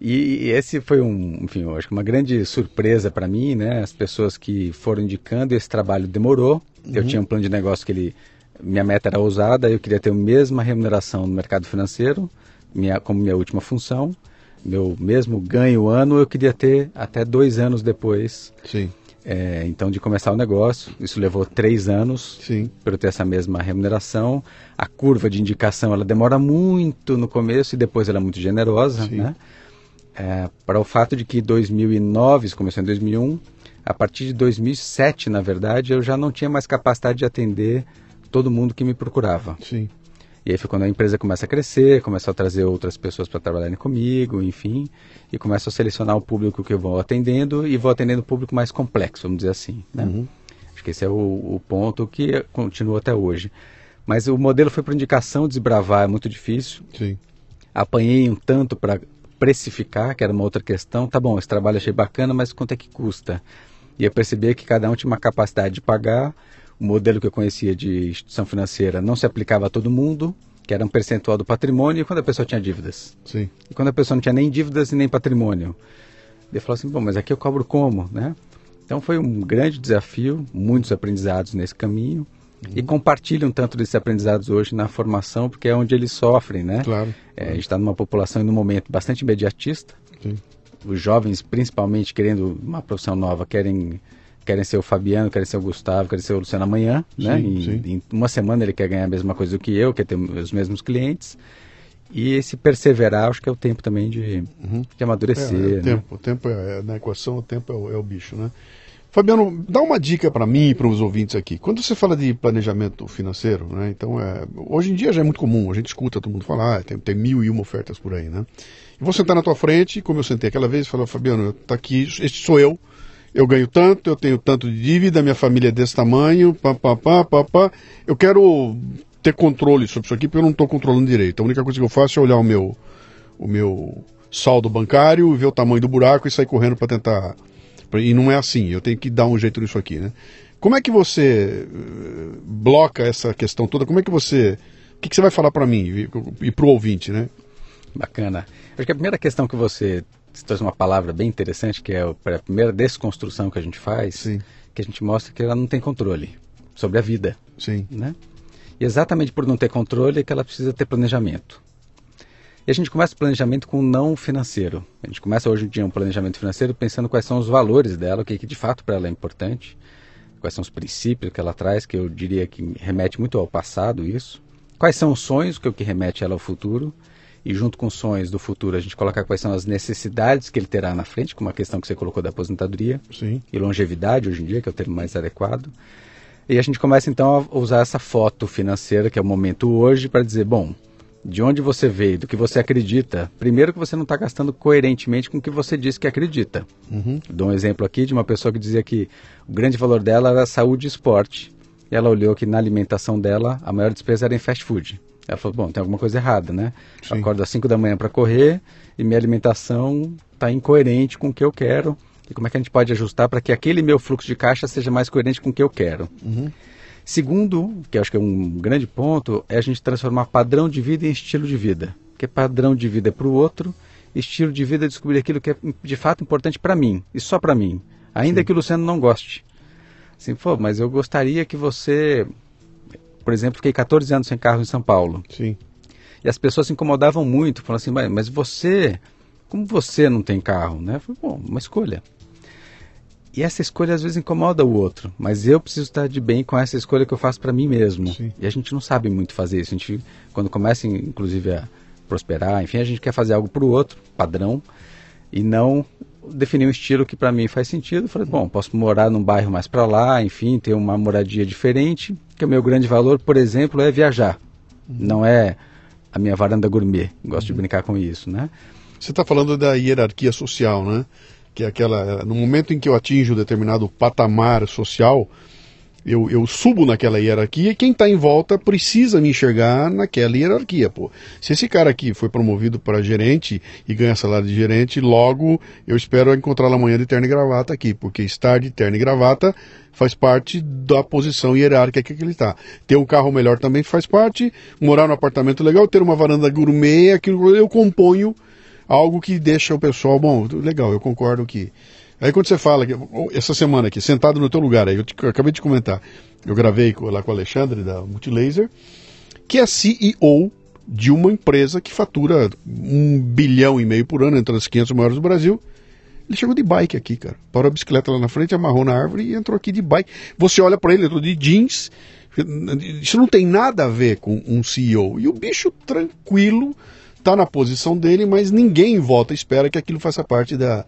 E, esse foi um, enfim, eu acho que uma grande surpresa para mim, né? As pessoas que foram indicando, esse trabalho demorou. Uhum. Eu tinha um plano de negócio que ele, minha meta era ousada, eu queria ter a mesma remuneração no mercado financeiro, minha, como minha última função. Meu mesmo ganho ano eu queria ter até dois anos depois. Sim. É, então, de começar o negócio, isso levou três anos para eu ter essa mesma remuneração. A curva de indicação ela demora muito no começo e depois ela é muito generosa, Sim. né? É, para o fato de que 2009, isso começou em 2001, a partir de 2007, na verdade, eu já não tinha mais capacidade de atender todo mundo que me procurava. Sim. E aí foi quando a empresa começa a crescer, começa a trazer outras pessoas para trabalharem comigo, enfim, e começa a selecionar o público que eu vou atendendo e vou atendendo o público mais complexo, vamos dizer assim. Né? Uhum. Acho que esse é o, o, ponto que continua até hoje. Mas o modelo foi por indicação, desbravar é muito difícil. Sim. Apanhei um tanto para precificar, que era uma outra questão. Tá bom, esse trabalho achei bacana, mas quanto é que custa? E eu percebi que cada um tinha uma capacidade de pagar. O modelo que eu conhecia de instituição financeira não se aplicava a todo mundo, que era um percentual do patrimônio, e quando a pessoa tinha dívidas. Sim. E quando a pessoa não tinha nem dívidas e nem patrimônio. Ele falou assim, bom, mas aqui eu cobro como, né? Então foi um grande desafio, muitos aprendizados nesse caminho. Uhum. E compartilham tanto desses aprendizados hoje na formação, porque é onde eles sofrem, né? Claro. É, a gente está numa população e num momento bastante imediatista. Sim. Os jovens, principalmente, querendo uma profissão nova, querem querem ser o Fabiano, querem ser o Gustavo, querem ser o Luciano amanhã, sim, né? Em, sim. em, uma semana ele quer ganhar a mesma coisa do que eu, quer ter os mesmos clientes. E esse perseverar, acho que é o tempo também de, uhum. de amadurecer. É, é o, né? tempo, o tempo é, na equação, o tempo é o, é o bicho, né? Fabiano, dá uma dica para mim e para os ouvintes aqui. Quando você fala de planejamento financeiro, né, então é, hoje em dia já é muito comum, a gente escuta todo mundo falar, ah, tem, tem, mil e uma ofertas por aí, né? E vou sentar na tua frente, como eu sentei aquela vez, e falar, Fabiano, tá aqui, este sou eu, eu ganho tanto, eu tenho tanto de dívida, minha família é desse tamanho, pá, pá, pá, pá, pá. eu quero ter controle sobre isso aqui, porque eu não estou controlando direito. A única coisa que eu faço é olhar o meu, o meu saldo bancário, ver o tamanho do buraco e sair correndo para tentar e não é assim, eu tenho que dar um jeito nisso aqui, né? Como é que você eh, bloca essa questão toda? Como é que você. O que, que você vai falar para mim e para o ouvinte, né? Bacana. Acho que a primeira questão que você trouxe uma palavra bem interessante, que é a primeira desconstrução que a gente faz, Sim. que a gente mostra que ela não tem controle sobre a vida. Sim. Né? E exatamente por não ter controle é que ela precisa ter planejamento. E a gente começa o planejamento com o não financeiro. A gente começa hoje em dia um planejamento financeiro pensando quais são os valores dela, o que, que de fato para ela é importante, quais são os princípios que ela traz, que eu diria que remete muito ao passado isso. Quais são os sonhos, que é o que remete ela ao futuro. E junto com os sonhos do futuro, a gente coloca quais são as necessidades que ele terá na frente, como a questão que você colocou da aposentadoria. Sim. E longevidade, hoje em dia, que é o termo mais adequado. E a gente começa então a usar essa foto financeira, que é o momento hoje, para dizer, bom, de onde você veio, do que você acredita, primeiro que você não está gastando coerentemente com o que você diz que acredita. Uhum. Dou um exemplo aqui de uma pessoa que dizia que o grande valor dela era saúde e esporte. E ela olhou que na alimentação dela a maior despesa era em fast food. Ela falou, bom, tem alguma coisa errada, né? Eu acordo às 5 da manhã para correr e minha alimentação está incoerente com o que eu quero. E como é que a gente pode ajustar para que aquele meu fluxo de caixa seja mais coerente com o que eu quero? Uhum. Segundo, que acho que é um grande ponto, é a gente transformar padrão de vida em estilo de vida. Que padrão de vida é para o outro, estilo de vida é descobrir aquilo que é de fato importante para mim, e só para mim. Ainda Sim. que o Luciano não goste. Assim, pô, mas eu gostaria que você. Por exemplo, fiquei 14 anos sem carro em São Paulo. Sim. E as pessoas se incomodavam muito, falando assim, mas você, como você não tem carro, né? Eu falei, bom, uma escolha. E essa escolha às vezes incomoda o outro, mas eu preciso estar de bem com essa escolha que eu faço para mim mesmo. Sim. E a gente não sabe muito fazer isso. A gente, quando começa, inclusive, a prosperar, enfim, a gente quer fazer algo para o outro, padrão, e não definir um estilo que para mim faz sentido. Eu falei, bom, posso morar num bairro mais para lá, enfim, ter uma moradia diferente, que o meu grande valor, por exemplo, é viajar. Uhum. Não é a minha varanda gourmet. Gosto uhum. de brincar com isso, né? Você está falando da hierarquia social, né? Que é aquela no momento em que eu atinjo determinado patamar social, eu, eu subo naquela hierarquia e quem está em volta precisa me enxergar naquela hierarquia, pô. Se esse cara aqui foi promovido para gerente e ganha salário de gerente, logo eu espero encontrá-lo amanhã de terno e gravata aqui, porque estar de terno e gravata faz parte da posição hierárquica que ele está. Ter um carro melhor também faz parte, morar num apartamento legal, ter uma varanda gourmet, aquilo eu componho algo que deixa o pessoal, bom, legal, eu concordo que Aí quando você fala, essa semana aqui, sentado no teu lugar, aí eu, te, eu acabei de comentar, eu gravei lá com o Alexandre da Multilaser, que é CEO de uma empresa que fatura um bilhão e meio por ano, entre as 500 maiores do Brasil. Ele chegou de bike aqui, cara. Parou a bicicleta lá na frente, amarrou na árvore e entrou aqui de bike. Você olha para ele, entrou de jeans. Isso não tem nada a ver com um CEO. E o bicho tranquilo tá na posição dele, mas ninguém em volta espera que aquilo faça parte da,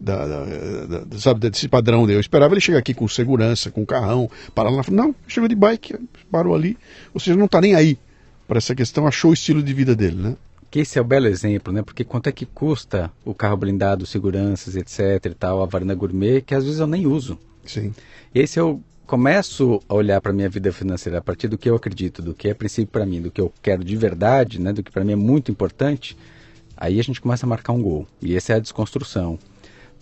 da, da, da, sabe, desse padrão dele. Eu esperava ele chegar aqui com segurança, com carrão, parar lá. Não, chegou de bike, parou ali. Ou seja, não está nem aí para essa questão, achou o estilo de vida dele, né? Que esse é o belo exemplo, né? Porque quanto é que custa o carro blindado, seguranças, etc e tal, a varanda gourmet, que às vezes eu nem uso. Sim. Esse eu começo a olhar para a minha vida financeira a partir do que eu acredito, do que é princípio para mim, do que eu quero de verdade, né? Do que para mim é muito importante, aí a gente começa a marcar um gol. E essa é a desconstrução.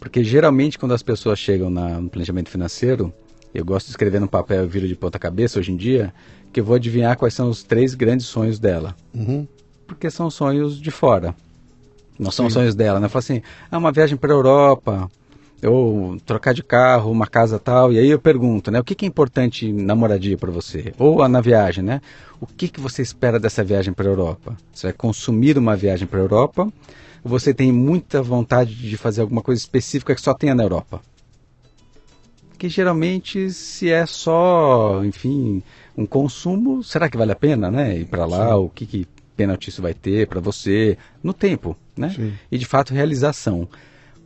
Porque geralmente quando as pessoas chegam na, no planejamento financeiro, eu gosto de escrever no papel e viro de ponta cabeça hoje em dia, que eu vou adivinhar quais são os três grandes sonhos dela. Uhum. Porque são sonhos de fora. Não são sonhos dela, né? Fala assim, ah, uma viagem para a Europa, ou trocar de carro, uma casa tal. E aí eu pergunto, né? O que, que é importante na moradia para você? Ou na viagem, né? O que, que você espera dessa viagem para a Europa? Você vai consumir uma viagem para a Europa você tem muita vontade de fazer alguma coisa específica que só tenha na Europa? Que geralmente, se é só, enfim, um consumo, será que vale a pena, né? Ir para lá, Sim. o que, que pênalti isso vai ter para você, no tempo, né? Sim. E de fato, realização.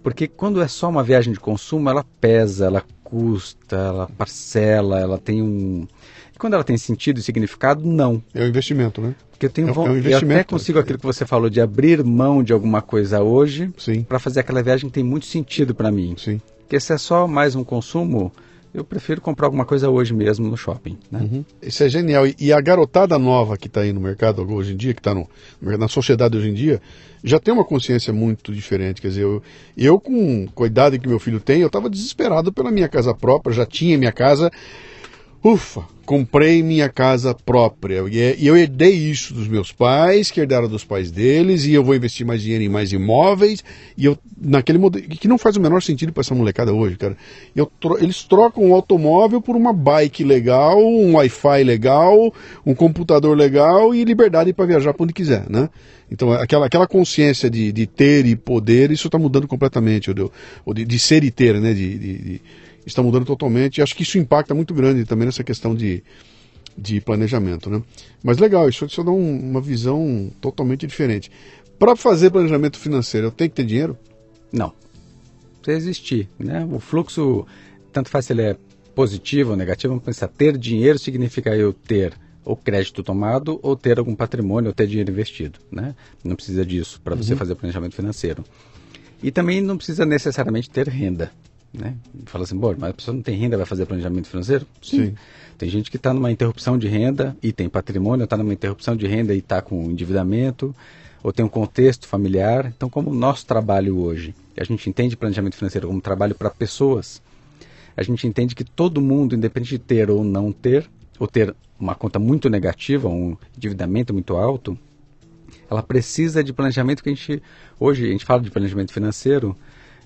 Porque quando é só uma viagem de consumo, ela pesa, ela custa, ela parcela, ela tem um. E quando ela tem sentido e significado, não. É um investimento, né? Porque eu tenho é, é um eu até consigo aquilo que você falou de abrir mão de alguma coisa hoje para fazer aquela viagem que tem muito sentido para mim. Sim. Porque se é só mais um consumo, eu prefiro comprar alguma coisa hoje mesmo no shopping. Né? Uhum. Isso é genial. E, a garotada nova que está aí no mercado hoje em dia, que está na sociedade hoje em dia, já tem uma consciência muito diferente. Quer dizer, eu, eu com, com a idade que meu filho tem, eu estava desesperado pela minha casa própria, já tinha minha casa Ufa, comprei minha casa própria. É, e eu herdei isso dos meus pais, que herdaram dos pais deles, e eu vou investir mais dinheiro em mais imóveis. E eu, naquele modelo. Que não faz o menor sentido para essa molecada hoje, cara. Eu, eles trocam um automóvel por uma bike legal, um Wi-Fi legal, um computador legal e liberdade para viajar para onde quiser, né? Então, aquela, aquela consciência de, de ter e poder, isso está mudando completamente, ou de, de, ser e ter, né? de, de está mudando totalmente. E acho que isso impacta muito grande também nessa questão de, de planejamento. Né? Mas legal, isso, isso dá um, uma visão totalmente diferente. Para fazer planejamento financeiro, eu tenho que ter dinheiro? Não. Precisa existir. Né? O fluxo, tanto faz se ele é positivo ou negativo, vamos pensar, ter dinheiro significa eu ter ou crédito tomado ou ter algum patrimônio ou ter dinheiro investido. Né? Não precisa disso para você uhum. fazer planejamento financeiro. E também não precisa necessariamente ter renda. Né? Fala assim, bom, mas a pessoa não tem renda, vai fazer planejamento financeiro? Sim. Sim. Tem gente que está numa interrupção de renda e tem patrimônio, está numa interrupção de renda e está com endividamento, ou tem um contexto familiar. Então, como o nosso trabalho hoje, a gente entende planejamento financeiro como trabalho para pessoas, a gente entende que todo mundo, independente de ter ou não ter, ou ter uma conta muito negativa, um endividamento muito alto, ela precisa de planejamento que a gente, hoje a gente fala de planejamento financeiro,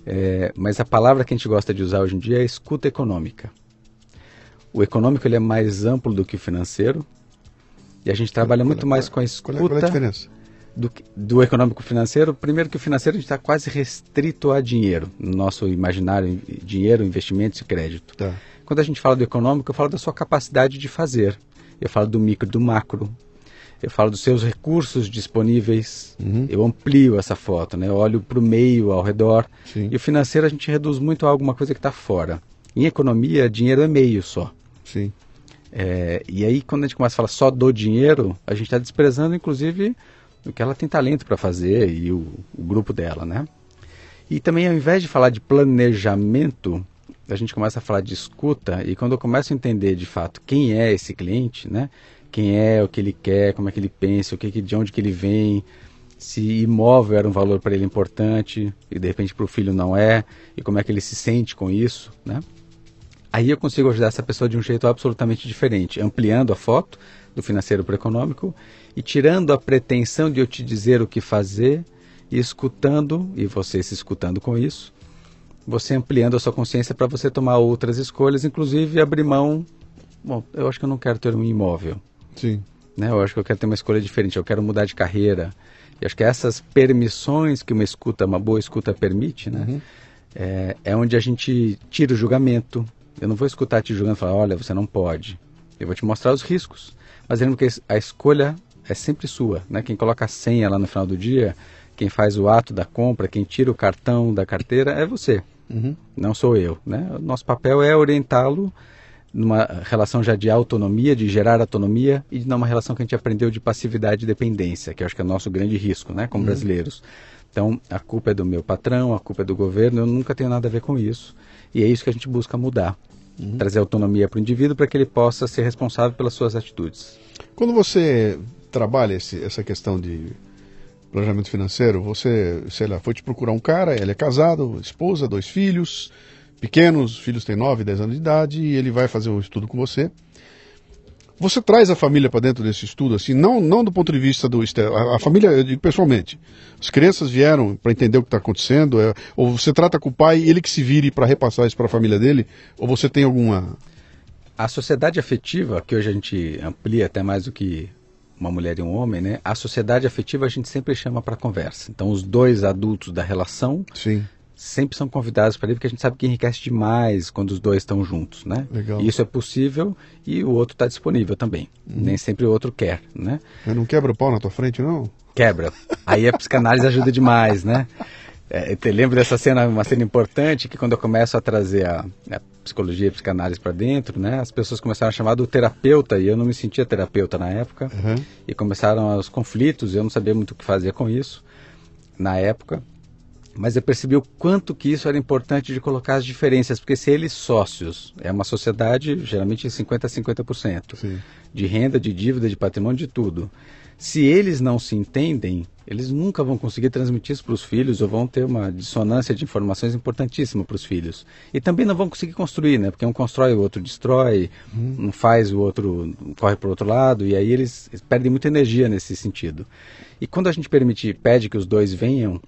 é, mas a palavra que a gente gosta de usar hoje em dia é escuta econômica. O econômico ele é mais amplo do que o financeiro e a gente trabalha qual, muito qual, mais com a escuta qual é, qual é a diferença? Do, do econômico financeiro. Primeiro que o financeiro a gente está quase restrito a dinheiro, no nosso imaginário, dinheiro, investimentos e crédito. Tá. Quando a gente fala do econômico, eu falo da sua capacidade de fazer. Eu falo do micro, do macro, eu falo dos seus recursos disponíveis, uhum. eu amplio essa foto, né? eu olho para o meio, ao redor. Sim. E o financeiro a gente reduz muito a alguma coisa que está fora. Em economia, dinheiro é meio só. Sim. É, e aí, quando a gente começa a falar só do dinheiro, a gente está desprezando, inclusive, o que ela tem talento para fazer e o, o, grupo dela, né? E também, ao invés de falar de planejamento, a gente começa a falar de escuta e quando eu começo a entender de fato quem é esse cliente, né? Quem é, o que ele quer, como é que ele pensa, o que, de onde que ele vem, se imóvel era um valor para ele importante e de repente para o filho não é, e como é que ele se sente com isso, né? Aí eu consigo ajudar essa pessoa de um jeito absolutamente diferente, ampliando a foto do financeiro para o econômico e tirando a pretensão de eu te dizer o que fazer e escutando, e você se escutando com isso, você ampliando a sua consciência para você tomar outras escolhas, inclusive abrir mão. Bom, eu acho que eu não quero ter um imóvel. Sim. Né? Eu acho que eu quero ter uma escolha diferente, eu quero mudar de carreira. E acho que essas permissões que uma escuta, uma boa escuta permite, né? Uhum. É, é, onde a gente tira o julgamento. Eu não vou escutar te julgando e falar, olha, você não pode. Eu vou te mostrar os riscos. Mas lembra que a escolha é sempre sua, né? Quem coloca a senha lá no final do dia, quem faz o ato da compra, quem tira o cartão da carteira é você. Uhum. Não sou eu, né? O nosso papel é orientá-lo numa relação já de autonomia, de gerar autonomia e numa relação que a gente aprendeu de passividade e dependência, que eu acho que é o nosso grande risco, né, como uhum. brasileiros. Então, a culpa é do meu patrão, a culpa é do governo, eu nunca tenho nada a ver com isso. E é isso que a gente busca mudar. Uhum. Trazer autonomia para o indivíduo para que ele possa ser responsável pelas suas atitudes. Quando você trabalha esse, essa questão de planejamento financeiro, você, sei lá, foi te procurar um cara, ele é casado, esposa, dois filhos, pequenos, filhos têm 9, 10 anos de idade, e ele vai fazer um estudo com você. Você traz a família para dentro desse estudo, assim, não, não do ponto de vista do. A, a família, eu digo pessoalmente. As crianças vieram para entender o que está acontecendo, é, ou você trata com o pai, ele que se vire para repassar isso para a família dele, ou você tem alguma. A sociedade afetiva, que hoje a gente amplia até mais do que uma mulher e um homem, né? A sociedade afetiva a gente sempre chama para conversa. Então, os dois adultos da relação Sim sempre são convidados para ir, porque a gente sabe que enriquece demais quando os dois estão juntos, né? Legal. Isso é possível e o outro está disponível também. Uhum. Nem sempre o outro quer, né? Não quebra o pau na tua frente, não? Quebra. Aí a psicanálise ajuda demais, né? É, eu lembro dessa cena, uma cena importante, que quando eu começo a trazer a, a psicologia e a psicanálise para dentro, né? As pessoas começaram a chamar do terapeuta, e eu não me sentia terapeuta na época. Uhum. E começaram os conflitos, eu não sabia muito o que fazer com isso na época mas eu percebi o quanto que isso era importante de colocar as diferenças, porque se eles sócios, é uma sociedade geralmente 50 a 50%, Sim. de renda, de dívida, de patrimônio, de tudo. Se eles não se entendem, eles nunca vão conseguir transmitir isso para os filhos ou vão ter uma dissonância de informações importantíssima para os filhos. E também não vão conseguir construir, né? Porque um constrói, o outro destrói, uhum. um faz, o outro corre para o outro lado, e aí eles, eles perdem muita energia nesse sentido. E quando a gente permite, pede que os dois venham,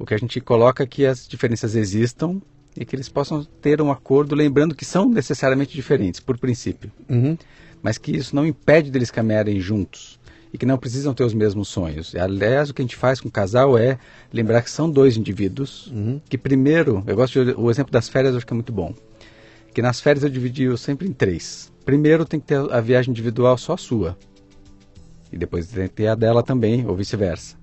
o que a gente coloca é que as diferenças existam e que eles possam ter um acordo, lembrando que são necessariamente diferentes, por princípio. Uhum. Mas que isso não impede deles caminharem juntos e que não precisam ter os mesmos sonhos. Aliás, o que a gente faz com o casal é lembrar que são dois indivíduos uhum. que primeiro, eu gosto de, o exemplo das férias, eu acho que é muito bom. Que nas férias eu dividi sempre em três. Primeiro tem que ter a viagem individual só sua. E depois tem que ter a dela também, ou vice-versa.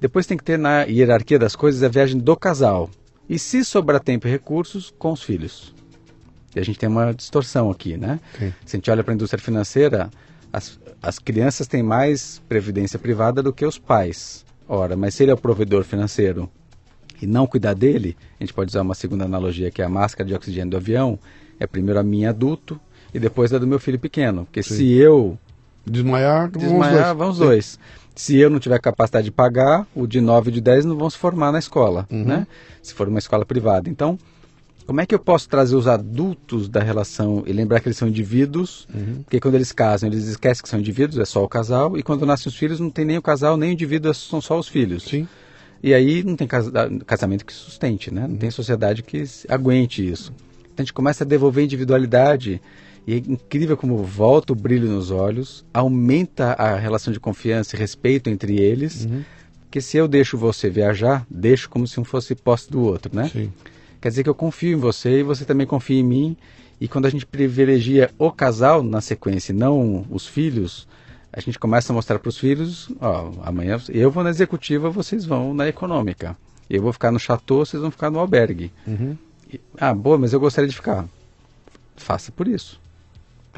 Depois tem que ter na hierarquia das coisas a viagem do casal. E se sobrar tempo e recursos, com os filhos. E a gente tem uma distorção aqui, né? Sim. Se a gente olha para a indústria financeira, as, as crianças têm mais previdência privada do que os pais. Ora, mas se ele é o provedor financeiro e não cuidar dele, a gente pode usar uma segunda analogia, que é a máscara de oxigênio do avião, é primeiro a minha adulto e depois a do meu filho pequeno. Porque Sim. se eu desmaiar, desmaiar vamos dois. Vamos dois. Se eu não tiver capacidade de pagar, o de 9 e de 10 não vão se formar na escola, uhum. né? Se for uma escola privada. Então, como é que eu posso trazer os adultos da relação e lembrar que eles são indivíduos? Uhum. Porque quando eles casam, eles esquecem que são indivíduos, é só o casal. E quando nascem os filhos, não tem nem o casal, nem o indivíduo, são só os filhos. Sim. E aí não tem casamento que sustente, né? Não uhum. tem sociedade que aguente isso. Então a gente começa a devolver individualidade e é incrível como volta o brilho nos olhos, aumenta a relação de confiança e respeito entre eles. Uhum. Porque se eu deixo você viajar, deixo como se um fosse posse do outro, né? Sim. Quer dizer que eu confio em você e você também confia em mim. E quando a gente privilegia o casal na sequência e não os filhos, a gente começa a mostrar para os filhos: ó, amanhã eu vou na executiva, vocês vão na econômica. Eu vou ficar no chateau, vocês vão ficar no albergue. Uhum. Ah, boa, mas eu gostaria de ficar. Faça por isso.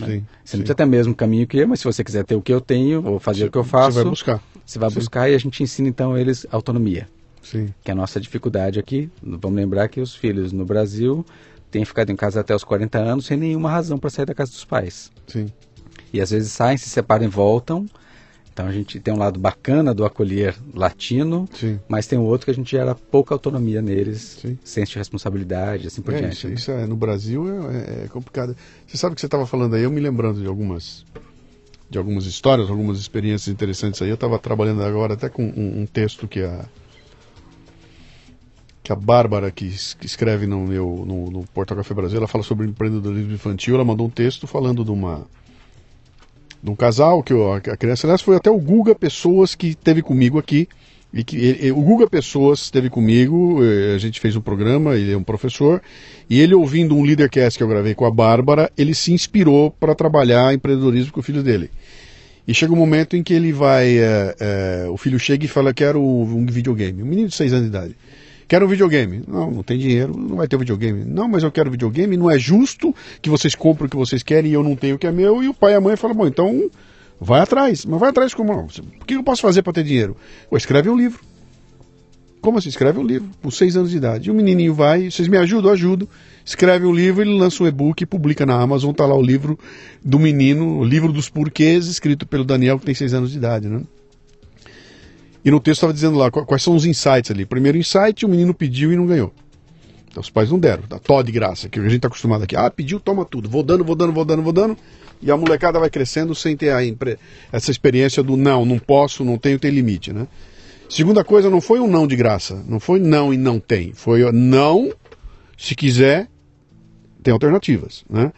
Né? Sim, você sim. não precisa ter o mesmo caminho que eu, mas se você quiser ter o que eu tenho, ou fazer você, o que eu faço, você vai buscar. Você vai sim. buscar e a gente ensina então a eles autonomia. Sim. Que é a nossa dificuldade aqui. Vamos lembrar que os filhos no Brasil têm ficado em casa até os 40 anos sem nenhuma razão para sair da casa dos pais. Sim. E às vezes saem, se separam e voltam. Então a gente tem um lado bacana do acolher latino, Sim. mas tem um outro que a gente gera pouca autonomia neles, Sim. senso de responsabilidade, assim por É, diante. isso, né? isso é, no Brasil é, é complicado. Você sabe que você estava falando aí, eu me lembrando de algumas de algumas histórias, algumas experiências interessantes aí. Eu estava trabalhando agora até com um, um texto que a que a Bárbara, que, que escreve no, meu, no, no Portal Café Brasil, ela fala sobre empreendedorismo infantil. Ela mandou um texto falando de uma de um casal que eu- a criança, aliás, foi até o Guga Pessoas que teve comigo aqui. E que o Guga Pessoas esteve comigo, eh, a gente fez um programa, ele é um professor, e ele ouvindo um Leadercast que eu gravei com a Bárbara, ele se inspirou para trabalhar empreendedorismo com o filho dele. E chega um momento em que ele vai, eh, eh, o filho chega e fala, quero um videogame, um menino de 6 anos de idade. Quero um videogame. Não, não tem dinheiro, não vai ter videogame. Não, mas eu quero videogame, não é justo que vocês comprem o que vocês querem e eu não tenho o que é meu. E o pai e a mãe falam, bom, então vai atrás. Mas vai atrás como? O que eu posso fazer para ter dinheiro? Ué, escreve um livro. Como assim? Escreve um livro, com seis anos de idade. E o menininho vai, vocês me ajudam? Eu ajudo. Escreve um livro, ele lança um e-book e publica na Amazon, tá lá o livro do menino, o livro dos porquês, escrito pelo Daniel, que tem seis anos de idade, né? E no texto estava dizendo lá qu- quais são os insights ali. Primeiro insight, o menino pediu e não ganhou. Então os pais não deram, dá tó de graça, que a gente está acostumado aqui. Ah, pediu, toma tudo. Vou dando, vou dando, vou dando, vou dando. E a molecada vai crescendo sem ter a impre- essa experiência do não, não posso, não tenho, tem limite, né? Segunda coisa, não foi um não de graça. Não foi não e não tem. Foi não, se quiser, tem alternativas, né?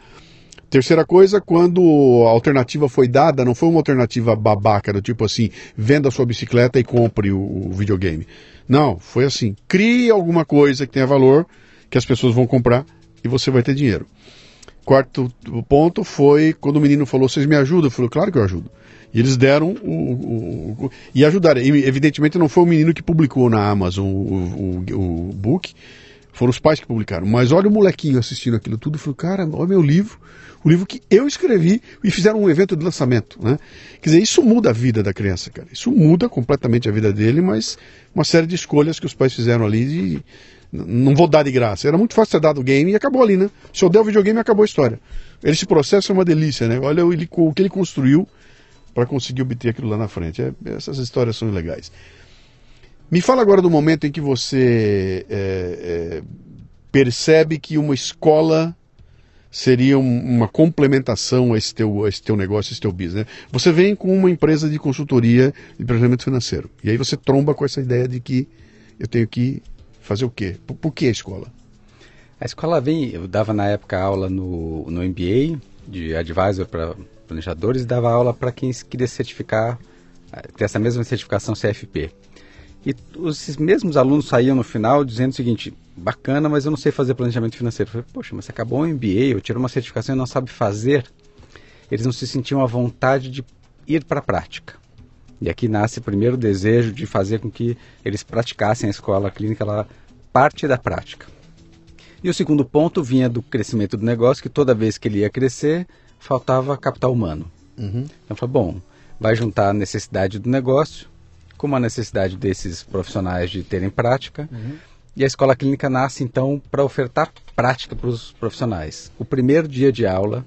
Terceira coisa, quando a alternativa foi dada, não foi uma alternativa babaca, do tipo assim, venda sua bicicleta e compre o, o videogame. Não, foi assim, crie alguma coisa que tenha valor, que as pessoas vão comprar e você vai ter dinheiro. Quarto ponto foi quando o menino falou, vocês me ajudam? Eu falei, claro que eu ajudo. E eles deram o. o- o- e ajudaram. E, evidentemente não foi o menino que publicou na Amazon o, o, book, foram os pais que publicaram. Mas olha o molequinho assistindo aquilo tudo e falou, cara, olha meu livro, o livro que eu escrevi e fizeram um evento de lançamento. Né? Quer dizer, isso muda a vida da criança, cara. Isso muda completamente a vida dele, mas uma série de escolhas que os pais fizeram ali de. Não vou dar de graça. Era muito fácil ter dado o game e acabou ali, né? Se eu der o videogame, acabou a história. Esse processo é uma delícia, né? Olha o, ele- o que ele construiu para conseguir obter aquilo lá na frente. É- essas histórias são legais. Me fala agora do momento em que você é, é, percebe que uma escola seria um- uma complementação a esse, teu, a esse teu negócio, a esse teu business. né? Você vem com uma empresa de consultoria de planejamento financeiro. E aí você tromba com essa ideia de que eu tenho que fazer o quê? Por, por que a escola? A escola vem, eu dava na época aula no, no MBA, de advisor para planejadores, e dava aula para quem queria certificar, ter essa mesma certificação CFP. E os- esses mesmos alunos saíam no final dizendo o seguinte, bacana, mas eu não sei fazer planejamento financeiro. Eu falei, poxa, mas você acabou um MBA, eu tirou uma certificação e não sabe fazer. Eles não se sentiam à vontade de ir para a prática. E aqui nasce o primeiro desejo de fazer com que eles praticassem a escola clínica lá, parte da prática. E o segundo ponto vinha do crescimento do negócio, que toda vez que ele ia crescer, faltava capital humano. Uhum. Então foi bom, vai juntar a necessidade do negócio com a necessidade desses profissionais de terem prática. E a escola clínica nasce então para ofertar prática para os profissionais. O primeiro dia de aula,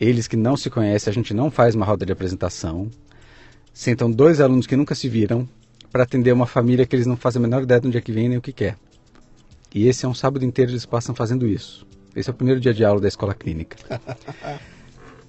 eles que não se conhecem, a gente não faz uma roda de apresentação. Sentam dois alunos que nunca se viram para atender uma família que eles não fazem a menor ideia de onde é que vem nem o que quer. E esse é um sábado inteiro eles passam fazendo isso. Esse é o primeiro dia de aula da escola clínica.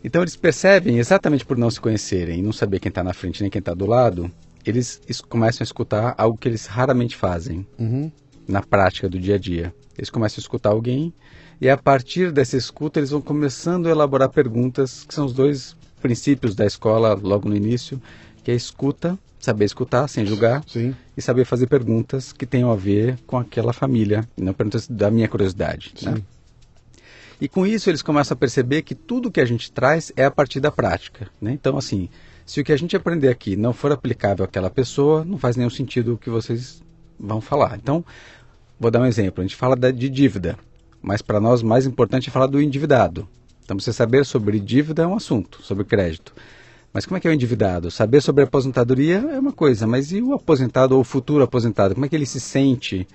Então eles percebem, exatamente por não se conhecerem e não saber quem está na frente nem quem está do lado, eles es- começam a escutar algo que eles raramente fazem Uhum. na prática do dia a dia. Eles começam a escutar alguém e a partir dessa escuta eles vão começando a elaborar perguntas, que são os dois princípios da escola logo no início, que é a escuta, saber escutar sem julgar, Sim. e saber fazer perguntas que tenham a ver com aquela família, não perguntas da minha curiosidade. né? E com isso eles começam a perceber que tudo que a gente traz é a partir da prática. né? Então, assim, se o que a gente aprender aqui não for aplicável àquela pessoa, não faz nenhum sentido o que vocês vão falar. Então, vou dar um exemplo. A gente fala de dívida, mas para nós mais importante é falar do endividado. Então, você saber sobre dívida é um assunto, sobre crédito. Mas como é que é o endividado? Saber sobre a aposentadoria é uma coisa, mas e o aposentado ou o futuro aposentado? Como é que ele se sente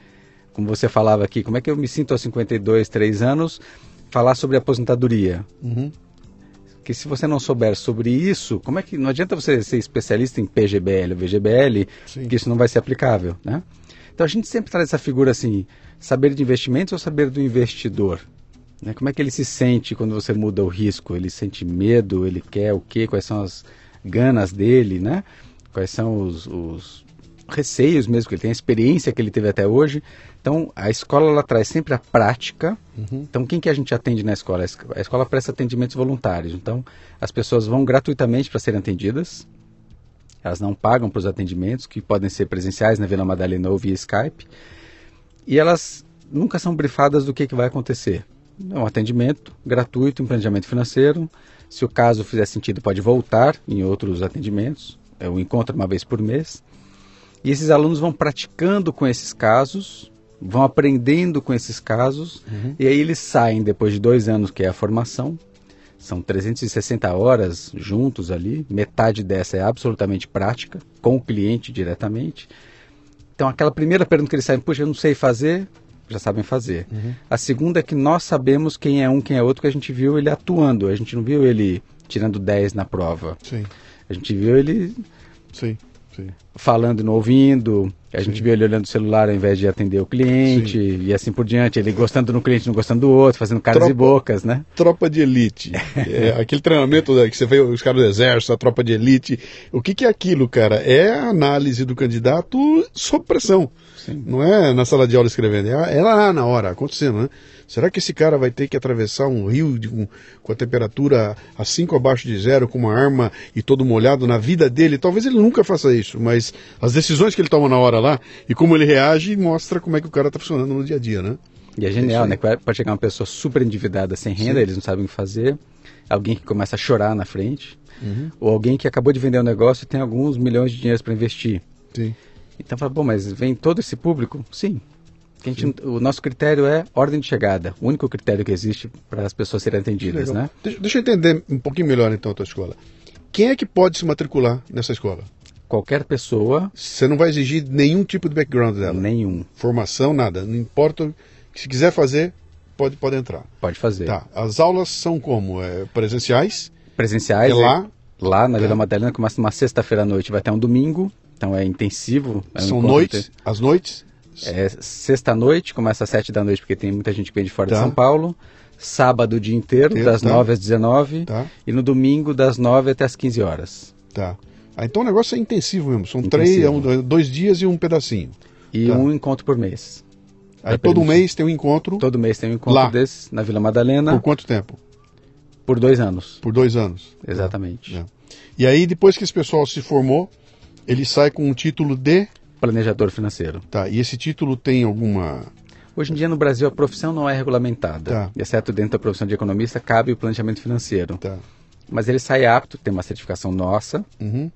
como você falava aqui, como é que eu me sinto aos 52, 3 anos, falar sobre aposentadoria? Uhum. Que se você não souber sobre isso, como é que não adianta você ser especialista em PGBL ou VGBL, Sim. que isso não vai ser aplicável, né? Então a gente sempre traz essa figura assim, saber de investimentos ou saber do investidor? Né? Como é que ele se sente quando você muda o risco? Ele sente medo? Ele quer o quê? Quais são as ganas dele, né? Quais são os, os receios mesmo que ele tem, a experiência que ele teve até hoje. Então, a escola ela traz sempre a prática. Então, quem que a gente atende na escola? A esco- A escola presta atendimentos voluntários. Então, as pessoas vão gratuitamente para serem atendidas. Elas não pagam para os atendimentos, que podem ser presenciais na Vila Madalena ou via Skype. E elas nunca são brifadas do que, que vai acontecer. É um atendimento gratuito, um planejamento financeiro. Se o caso fizer sentido, pode voltar em outros atendimentos. É um encontro uma vez por mês. E esses alunos vão praticando com esses casos, vão aprendendo com esses casos, e aí eles saem depois de dois anos, que é a formação. São 360 horas juntos ali, metade dessa é absolutamente prática, com o cliente diretamente. Então, aquela primeira pergunta que eles sabem, puxa, eu não sei fazer, já sabem fazer. A segunda é que nós sabemos quem é um, quem é outro, que a gente viu ele atuando, a gente não viu ele tirando 10 na prova. Sim, A gente viu ele sim, sim. falando e não ouvindo. A gente Sim. viu ele olhando o celular ao invés de atender o cliente e assim por diante. Ele gostando no cliente, não gostando do outro, fazendo caras Tropa- e bocas, né? Tropa de elite. É, aquele treinamento que você vê os caras do exército, a tropa de elite. O que, que é aquilo, cara? É a análise do candidato sob pressão. Sim. Não é na sala de aula escrevendo, é é lá na hora, acontecendo, né? Será que esse cara vai ter que atravessar um rio de- com, com a temperatura a 5 abaixo de zero, com uma arma e todo molhado na vida dele? Talvez ele nunca faça isso, mas as decisões que ele toma na hora lá e como ele reage mostra como é que o cara está funcionando no dia a dia, né? E é genial, né? Pode chegar uma pessoa super endividada, sem renda, Sim. eles não sabem o que fazer. Alguém que começa a chorar na frente. Uhum. Ou alguém que acabou de vender um negócio e tem alguns milhões de dinheiros para investir. Sim. Então fala, bom, mas vem todo esse público? Sim. Gente o nosso critério é ordem de chegada. O único critério que existe para as pessoas serem atendidas, Legal. né? Deixa, deixa eu entender um pouquinho melhor então a tua escola. Quem é que pode se matricular nessa escola? Qualquer pessoa, Você não vai exigir nenhum tipo de background dela. nenhum, Formação, nada. Não importa. Se quiser fazer, pode, pode entrar. pode fazer. Tá. As aulas são como? É, presenciais? Presenciais, É lá? lá na. Vila Madalena, começa uma sexta-feira à noite, vai até um domingo, então é intensivo. é um são noites? As noites? É sexta-noite, começa às sete da noite, porque tem muita gente que vem de fora Tá. de São Paulo. Sábado o dia inteiro, Inteiro, das tá. 9 às 19 Tá. E no domingo, das 9 até as 15 horas. Tá. Ah, então o negócio é intensivo mesmo. São Intensivo. três, é dois dias e um pedacinho. E Tá. um encontro por mês. Aí todo permitir. mês tem um encontro. Todo mês tem um encontro Lá. desse na Vila Madalena Por por, quanto tempo? dois anos. Por dois anos. Exatamente. É. E aí, depois que esse pessoal se formou, ele sai com um título de. Planejador financeiro. Tá. E esse título tem alguma. Hoje em dia no Brasil a profissão não é regulamentada. Tá. Exceto dentro da profissão de economista, cabe o planejamento financeiro. Tá. Mas ele sai apto, tem uma certificação nossa, Uhum.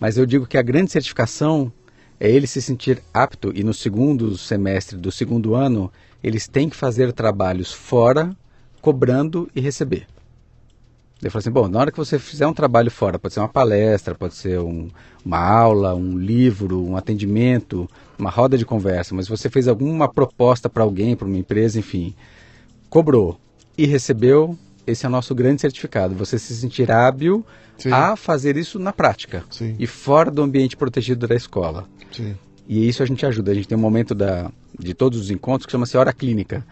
Mas eu digo que a grande certificação é ele se sentir apto e no segundo semestre do segundo ano eles têm que fazer trabalhos fora, cobrando e receber. Ele falou assim, bom, na hora que você fizer um trabalho fora, pode ser uma palestra, pode ser um- uma aula, um livro, um atendimento, uma roda de conversa, mas você fez alguma proposta para alguém, para uma empresa, enfim, cobrou e recebeu, esse é o nosso grande certificado. Você se sentir hábil Sim. a fazer isso na prática Sim. e fora do ambiente protegido da escola. Sim. E isso a gente ajuda. A gente tem um momento da, de todos os encontros que chama-se hora clínica,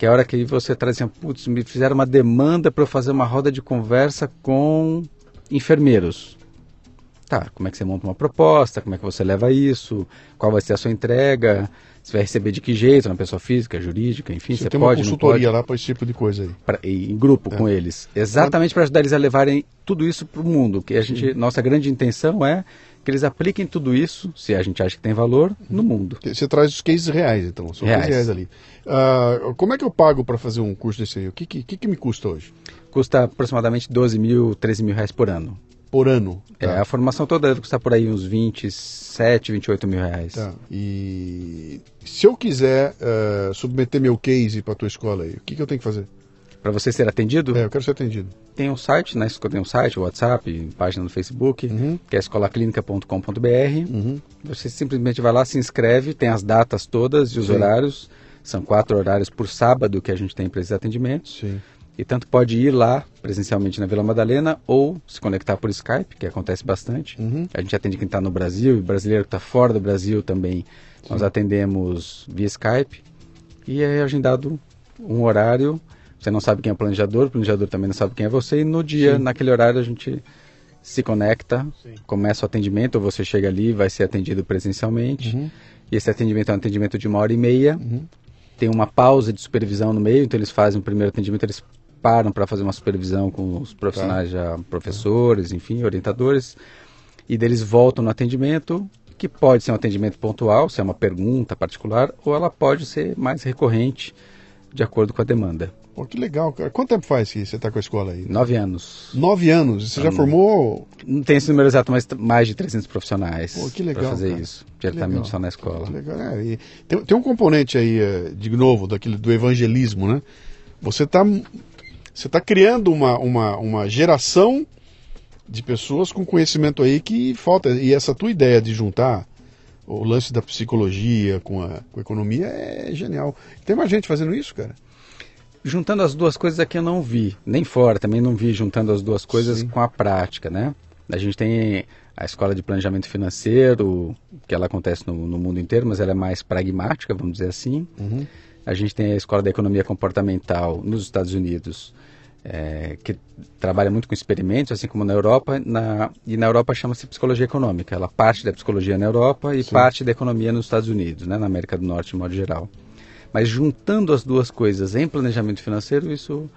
que é a hora que você traz assim, putz, me fizeram uma demanda para eu fazer uma roda de conversa com enfermeiros. Tá, como é que você monta uma proposta, como é que você leva isso, qual vai ser a sua entrega, você vai receber de que jeito, na pessoa física, jurídica, enfim, Você você, tem uma pode, pode consultoria lá para esse tipo de coisa aí. pra- em grupo com eles, exatamente para ajudar eles a levarem tudo isso para o mundo. Que a gente, nossa grande intenção é que eles apliquem tudo isso, se a gente acha que tem valor, no mundo. Você traz os cases reais, então. São Reais. cases reais ali. Ah, como é que eu pago para fazer um curso desse aí? O que, que, que me custa hoje? Custa aproximadamente 12 mil, 13 mil reais por ano. Por ano? É, Tá. a formação toda deve custar por aí uns 27, 28 mil reais. Tá. E se eu quiser ah, submeter meu case para tua escola aí, o que, que eu tenho que fazer? Para você ser atendido? É, eu quero ser atendido. Tem um site, né? Tem um site, WhatsApp, página no Facebook, Uhum. que é escolaclinica.com.br. Você simplesmente vai lá, se inscreve, tem as datas todas e os Sim. horários. São quatro horários por sábado que a gente tem para esses atendimentos. Sim. E tanto pode ir lá presencialmente na Vila Madalena ou se conectar por Skype, que acontece bastante. Uhum. A gente atende quem está no Brasil e brasileiro que está fora do Brasil também. Nós atendemos via Skype e é agendado um horário. Você não sabe quem é o planejador, o planejador também não sabe quem é você. E no dia, Sim. naquele horário, a gente se conecta, Sim. começa o atendimento, ou você chega ali e vai ser atendido presencialmente. Uhum. E esse atendimento é um atendimento de uma hora e meia. Uhum. Tem uma pausa de supervisão no meio, então eles fazem o primeiro atendimento, eles param para fazer uma supervisão com os profissionais já professores, enfim, orientadores, e deles voltam no atendimento, que pode ser um atendimento pontual, se é uma pergunta particular, ou ela pode ser mais recorrente, de acordo com a demanda. Pô, que legal, cara. Quanto tempo faz que você está com a escola aí? Nove anos. Nove anos. Você já formou. Não tem esse número exato, mas mais de 300 profissionais Pô, que legal, para fazer cara. isso, diretamente só na escola. Que legal. É, tem, tem um componente aí, é, de novo, daquele, do evangelismo, né? Você está você tá criando uma, uma, uma geração de pessoas com conhecimento aí que falta. E essa tua ideia de juntar o lance da psicologia com a, com a economia é genial. Tem mais gente fazendo isso, cara? Juntando as duas coisas aqui eu não vi, nem fora também não vi juntando as duas coisas Sim. com a prática, né? A gente tem a escola de planejamento financeiro, que ela acontece no, no mundo inteiro, mas ela é mais pragmática, vamos dizer assim. Uhum. A gente tem a escola da economia comportamental nos Estados Unidos, é, que trabalha muito com experimentos, assim como na Europa. Na, e na Europa chama-se psicologia econômica. Ela parte da psicologia na Europa e Sim. parte da economia nos Estados Unidos, né, na América do Norte, de modo geral. Mas juntando as duas coisas em planejamento financeiro, isso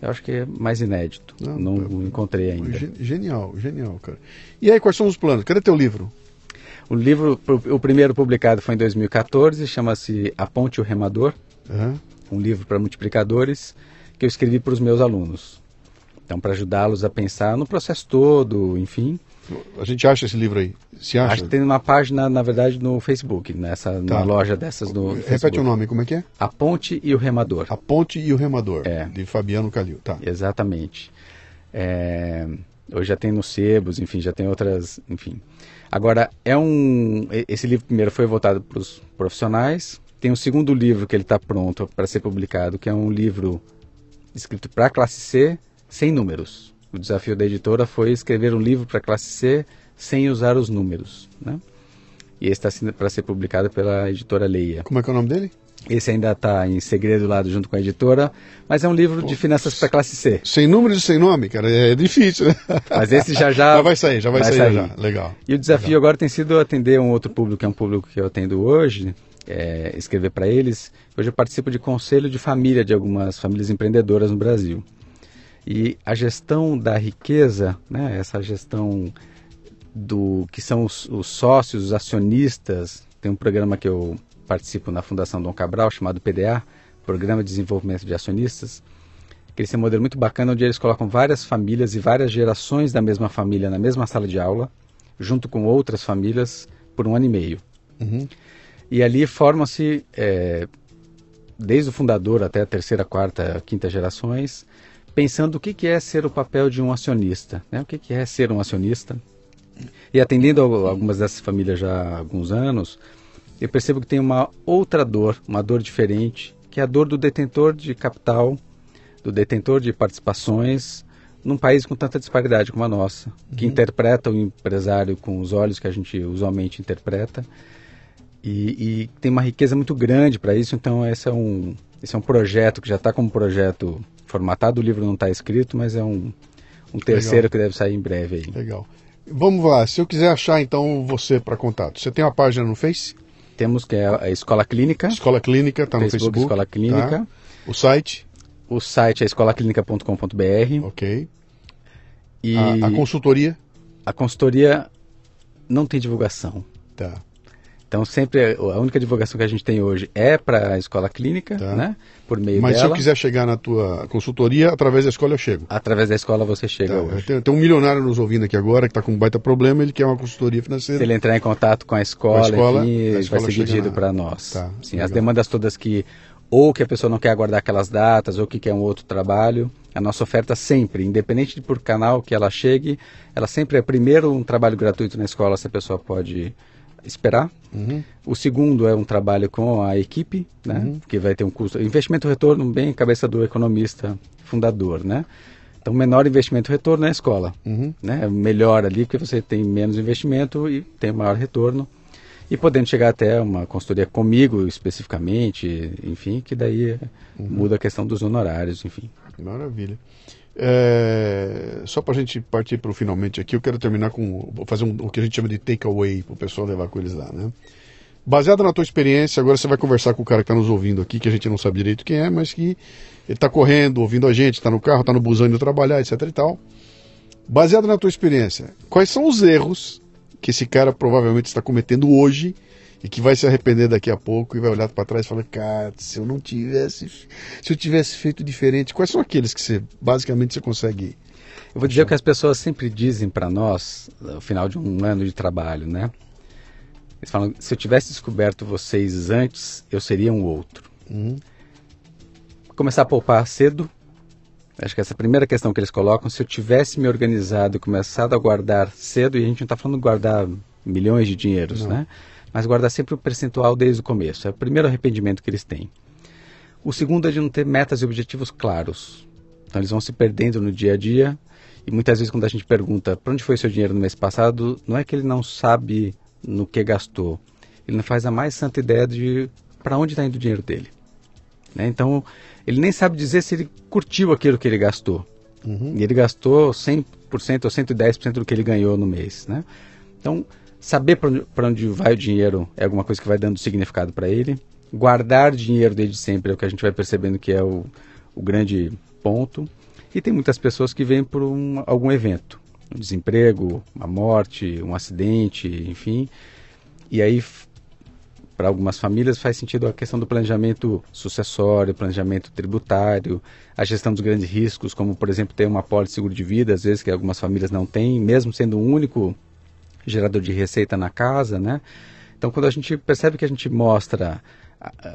eu acho que é mais inédito. Não, Não, é- encontrei ainda. Ge- Genial, genial, cara. E aí, quais são os planos? Cadê teu livro? O livro, o primeiro publicado foi em 2014, chama-se A Ponte e o Remador. Aham. um livro para multiplicadores que eu escrevi para os meus alunos. Então, para ajudá-los a pensar no processo todo, enfim. A gente acha esse livro aí? Se acha? Acho que tem uma página, na verdade, no Facebook, nessa Tá. na loja dessas no Repete Facebook. o nome, como é que é? A Ponte e o Remador. A Ponte e o Remador, É. de Fabiano Calil. Tá. Exatamente. É, hoje já tem nos sebos, enfim, já tem outras, enfim. Agora, é um. Esse livro primeiro foi voltado para os profissionais. Tem um segundo livro que ele está pronto para ser publicado, que é um livro escrito para a classe C, sem números. O desafio da editora foi escrever um livro para a classe C sem usar os números. Né? E esse está para ser publicado pela editora Leia. Como é que é o nome dele? Esse ainda está em segredo lá junto com a editora, mas é um livro de finanças para classe C. Sem números e sem nome, cara. É difícil, né? Mas esse já já Mas vai sair, já vai, vai sair, sair. já. Legal. E o desafio agora tem sido atender um outro público, que é um público que eu atendo hoje, é, escrever para eles. Hoje eu participo de conselho de família de algumas famílias empreendedoras no Brasil. E a gestão da riqueza, né, essa gestão do que são os, os sócios, os acionistas, tem um programa que eu participo na Fundação Dom Cabral, chamado PDA, Programa de Desenvolvimento de Acionistas, que esse é um modelo muito bacana, onde eles colocam várias famílias e várias gerações da mesma família na mesma sala de aula, junto com outras famílias, por um ano e meio. Uhum. E ali formam-se, é, desde o fundador até a terceira, quarta, quinta gerações, pensando o que, que é ser o papel de um acionista, né? o que, que é ser um acionista. E atendendo algumas dessas famílias já há alguns anos, eu percebo que tem uma outra dor, uma dor diferente, que é a dor do detentor de capital, do detentor de participações, num país com tanta disparidade como a nossa, que interpreta o empresário com os olhos que a gente usualmente interpreta, e, e tem uma riqueza muito grande para isso, então esse é um, esse é um projeto que já está como projeto formatado, o livro não está escrito, mas é um, um terceiro Legal. que deve sair em breve aí. Legal. Vamos lá, se eu quiser achar então você para contato, você tem uma página no Face? Temos que é a Escola Clínica, Escola Clínica, tá no Facebook. Escola Clínica. tá? O site, o site é escolaclinica.com.br ok. e A, a consultoria, a consultoria não tem divulgação. tá. Então sempre a única divulgação que a gente tem hoje é para a escola clínica, Tá. né? Por meio Mas se dela. eu quiser chegar na tua consultoria, através da escola eu chego. Através da escola você chega Tá, hoje. tem, tem um milionário nos ouvindo aqui agora que está com um baita problema, ele quer uma consultoria financeira. Se ele entrar em contato com a escola, Com a escola, enfim, a vai escola ser chega dirigido na- para nós. Tá, Sim, legal. as demandas todas que ou que a pessoa não quer aguardar aquelas datas, ou que quer um outro trabalho. A nossa oferta sempre, independente de por canal que ela chegue, ela sempre é primeiro um trabalho gratuito na escola, se a pessoa pode esperar. Uhum. O segundo é um trabalho com a equipe, né, uhum. que vai ter um custo. Investimento-retorno bem cabeça do economista fundador, né? Então, menor investimento-retorno na escola. Uhum. Né? Melhor ali, porque você tem menos investimento e tem maior retorno. E podendo chegar até uma consultoria comigo especificamente, enfim, que daí uhum. muda a questão dos honorários, enfim. Maravilha. É, só para a gente partir para o finalmente aqui, eu quero terminar com. Fazer um, o que a gente chama de takeaway para o pessoal levar com eles lá, né? Baseado na tua experiência, agora você vai conversar com o cara que está nos ouvindo aqui, que a gente não sabe direito quem é, mas que ele está correndo, ouvindo a gente, está no carro, está no busão indo trabalhar, etc e tal. Baseado na tua experiência, quais são os erros que esse cara provavelmente está cometendo hoje e que vai se arrepender daqui a pouco e vai olhar para trás e falar, cara, se eu não tivesse, se eu tivesse feito diferente, quais são aqueles que você basicamente você consegue? Eu vou dizer o que as pessoas sempre dizem para nós no final de um ano de trabalho, né? Eles falam, se eu tivesse descoberto vocês antes, eu seria um outro. Uhum começar a poupar cedo. Acho que essa é a primeira questão que eles colocam. Se eu tivesse me organizado e começado a guardar cedo, e a gente não está falando guardar milhões de dinheiros, não. né? Mas guardar sempre o percentual desde o começo. É o primeiro arrependimento que eles têm. O segundo é de não ter metas e objetivos claros. Então eles vão se perdendo no dia a dia. E muitas vezes quando a gente pergunta para onde foi seu dinheiro no mês passado, não é que ele não sabe no que gastou. Ele não faz a mais santa ideia de para onde está indo o dinheiro dele. Né? Então ele nem sabe dizer se ele curtiu aquilo que ele gastou. Uhum. E ele gastou 100% ou 110% do que ele ganhou no mês. Né? Então, saber para onde, vai o dinheiro é alguma coisa que vai dando significado para ele. Guardar dinheiro desde sempre é o que a gente vai percebendo que é o, o grande ponto. E tem muitas pessoas que vêm por um, algum evento, um desemprego, uma morte, um acidente, enfim. E aí para algumas famílias faz sentido a questão do planejamento sucessório, planejamento tributário, a gestão dos grandes riscos, como por exemplo ter uma apólice de seguro de vida, às vezes que algumas famílias não têm, mesmo sendo o único gerador de receita na casa, né? Então quando a gente percebe que a gente mostra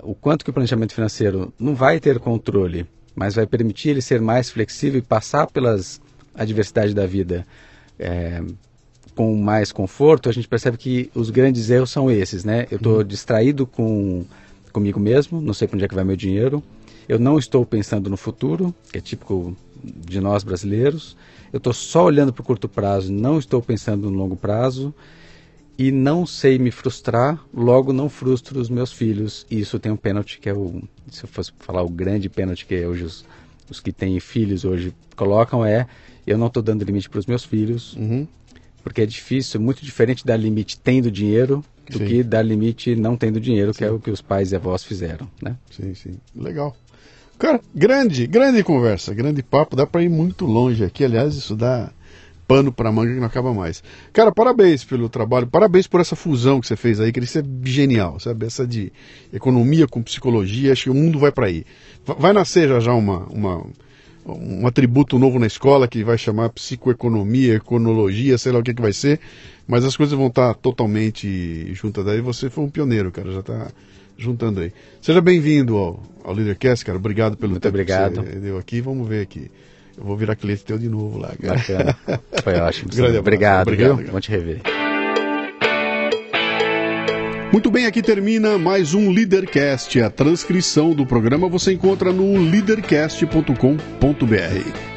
o quanto que o planejamento financeiro não vai ter controle, mas vai permitir ele ser mais flexível e passar pelas adversidades da vida é, com mais conforto, a gente percebe que os grandes erros são esses, né? Eu estou uhum. distraído com comigo mesmo, não sei para onde é que vai meu dinheiro. Eu não estou pensando no futuro, que é típico de nós brasileiros. Eu estou só olhando para o curto prazo, não estou pensando no longo prazo. E não sei me frustrar, logo não frustro os meus filhos. E isso tem um pênalti que é o, se eu fosse falar o grande pênalti que hoje os, os que têm filhos hoje colocam é eu não estou dando limite para os meus filhos. Uhum porque é difícil, muito diferente dar limite tendo dinheiro do sim. que dar limite não tendo dinheiro, sim. que é o que os pais e avós fizeram, né? Sim, sim. Legal. Cara, grande, grande conversa, grande papo, dá para ir muito longe aqui, aliás, isso dá pano para manga que não acaba mais. Cara, parabéns pelo trabalho, parabéns por essa fusão que você fez aí, que isso é genial, sabe? Essa de economia com psicologia, acho que o mundo vai para aí. Vai nascer já já uma, uma um atributo novo na escola que vai chamar psicoeconomia, econologia, sei lá o que, que vai ser, mas as coisas vão estar totalmente juntas daí. Você foi um pioneiro, cara, já está juntando aí. Seja bem-vindo ao, ao Leadercast, cara. Obrigado pelo Muito tempo obrigado. que você deu aqui. Vamos ver aqui. Eu vou virar cliente teu de novo lá, cara. Bacana. Foi ótimo. obrigado, obrigado, viu? Vamos te rever. Muito bem, aqui termina mais um Leadercast. A transcrição do programa você encontra no leadercast.com.br.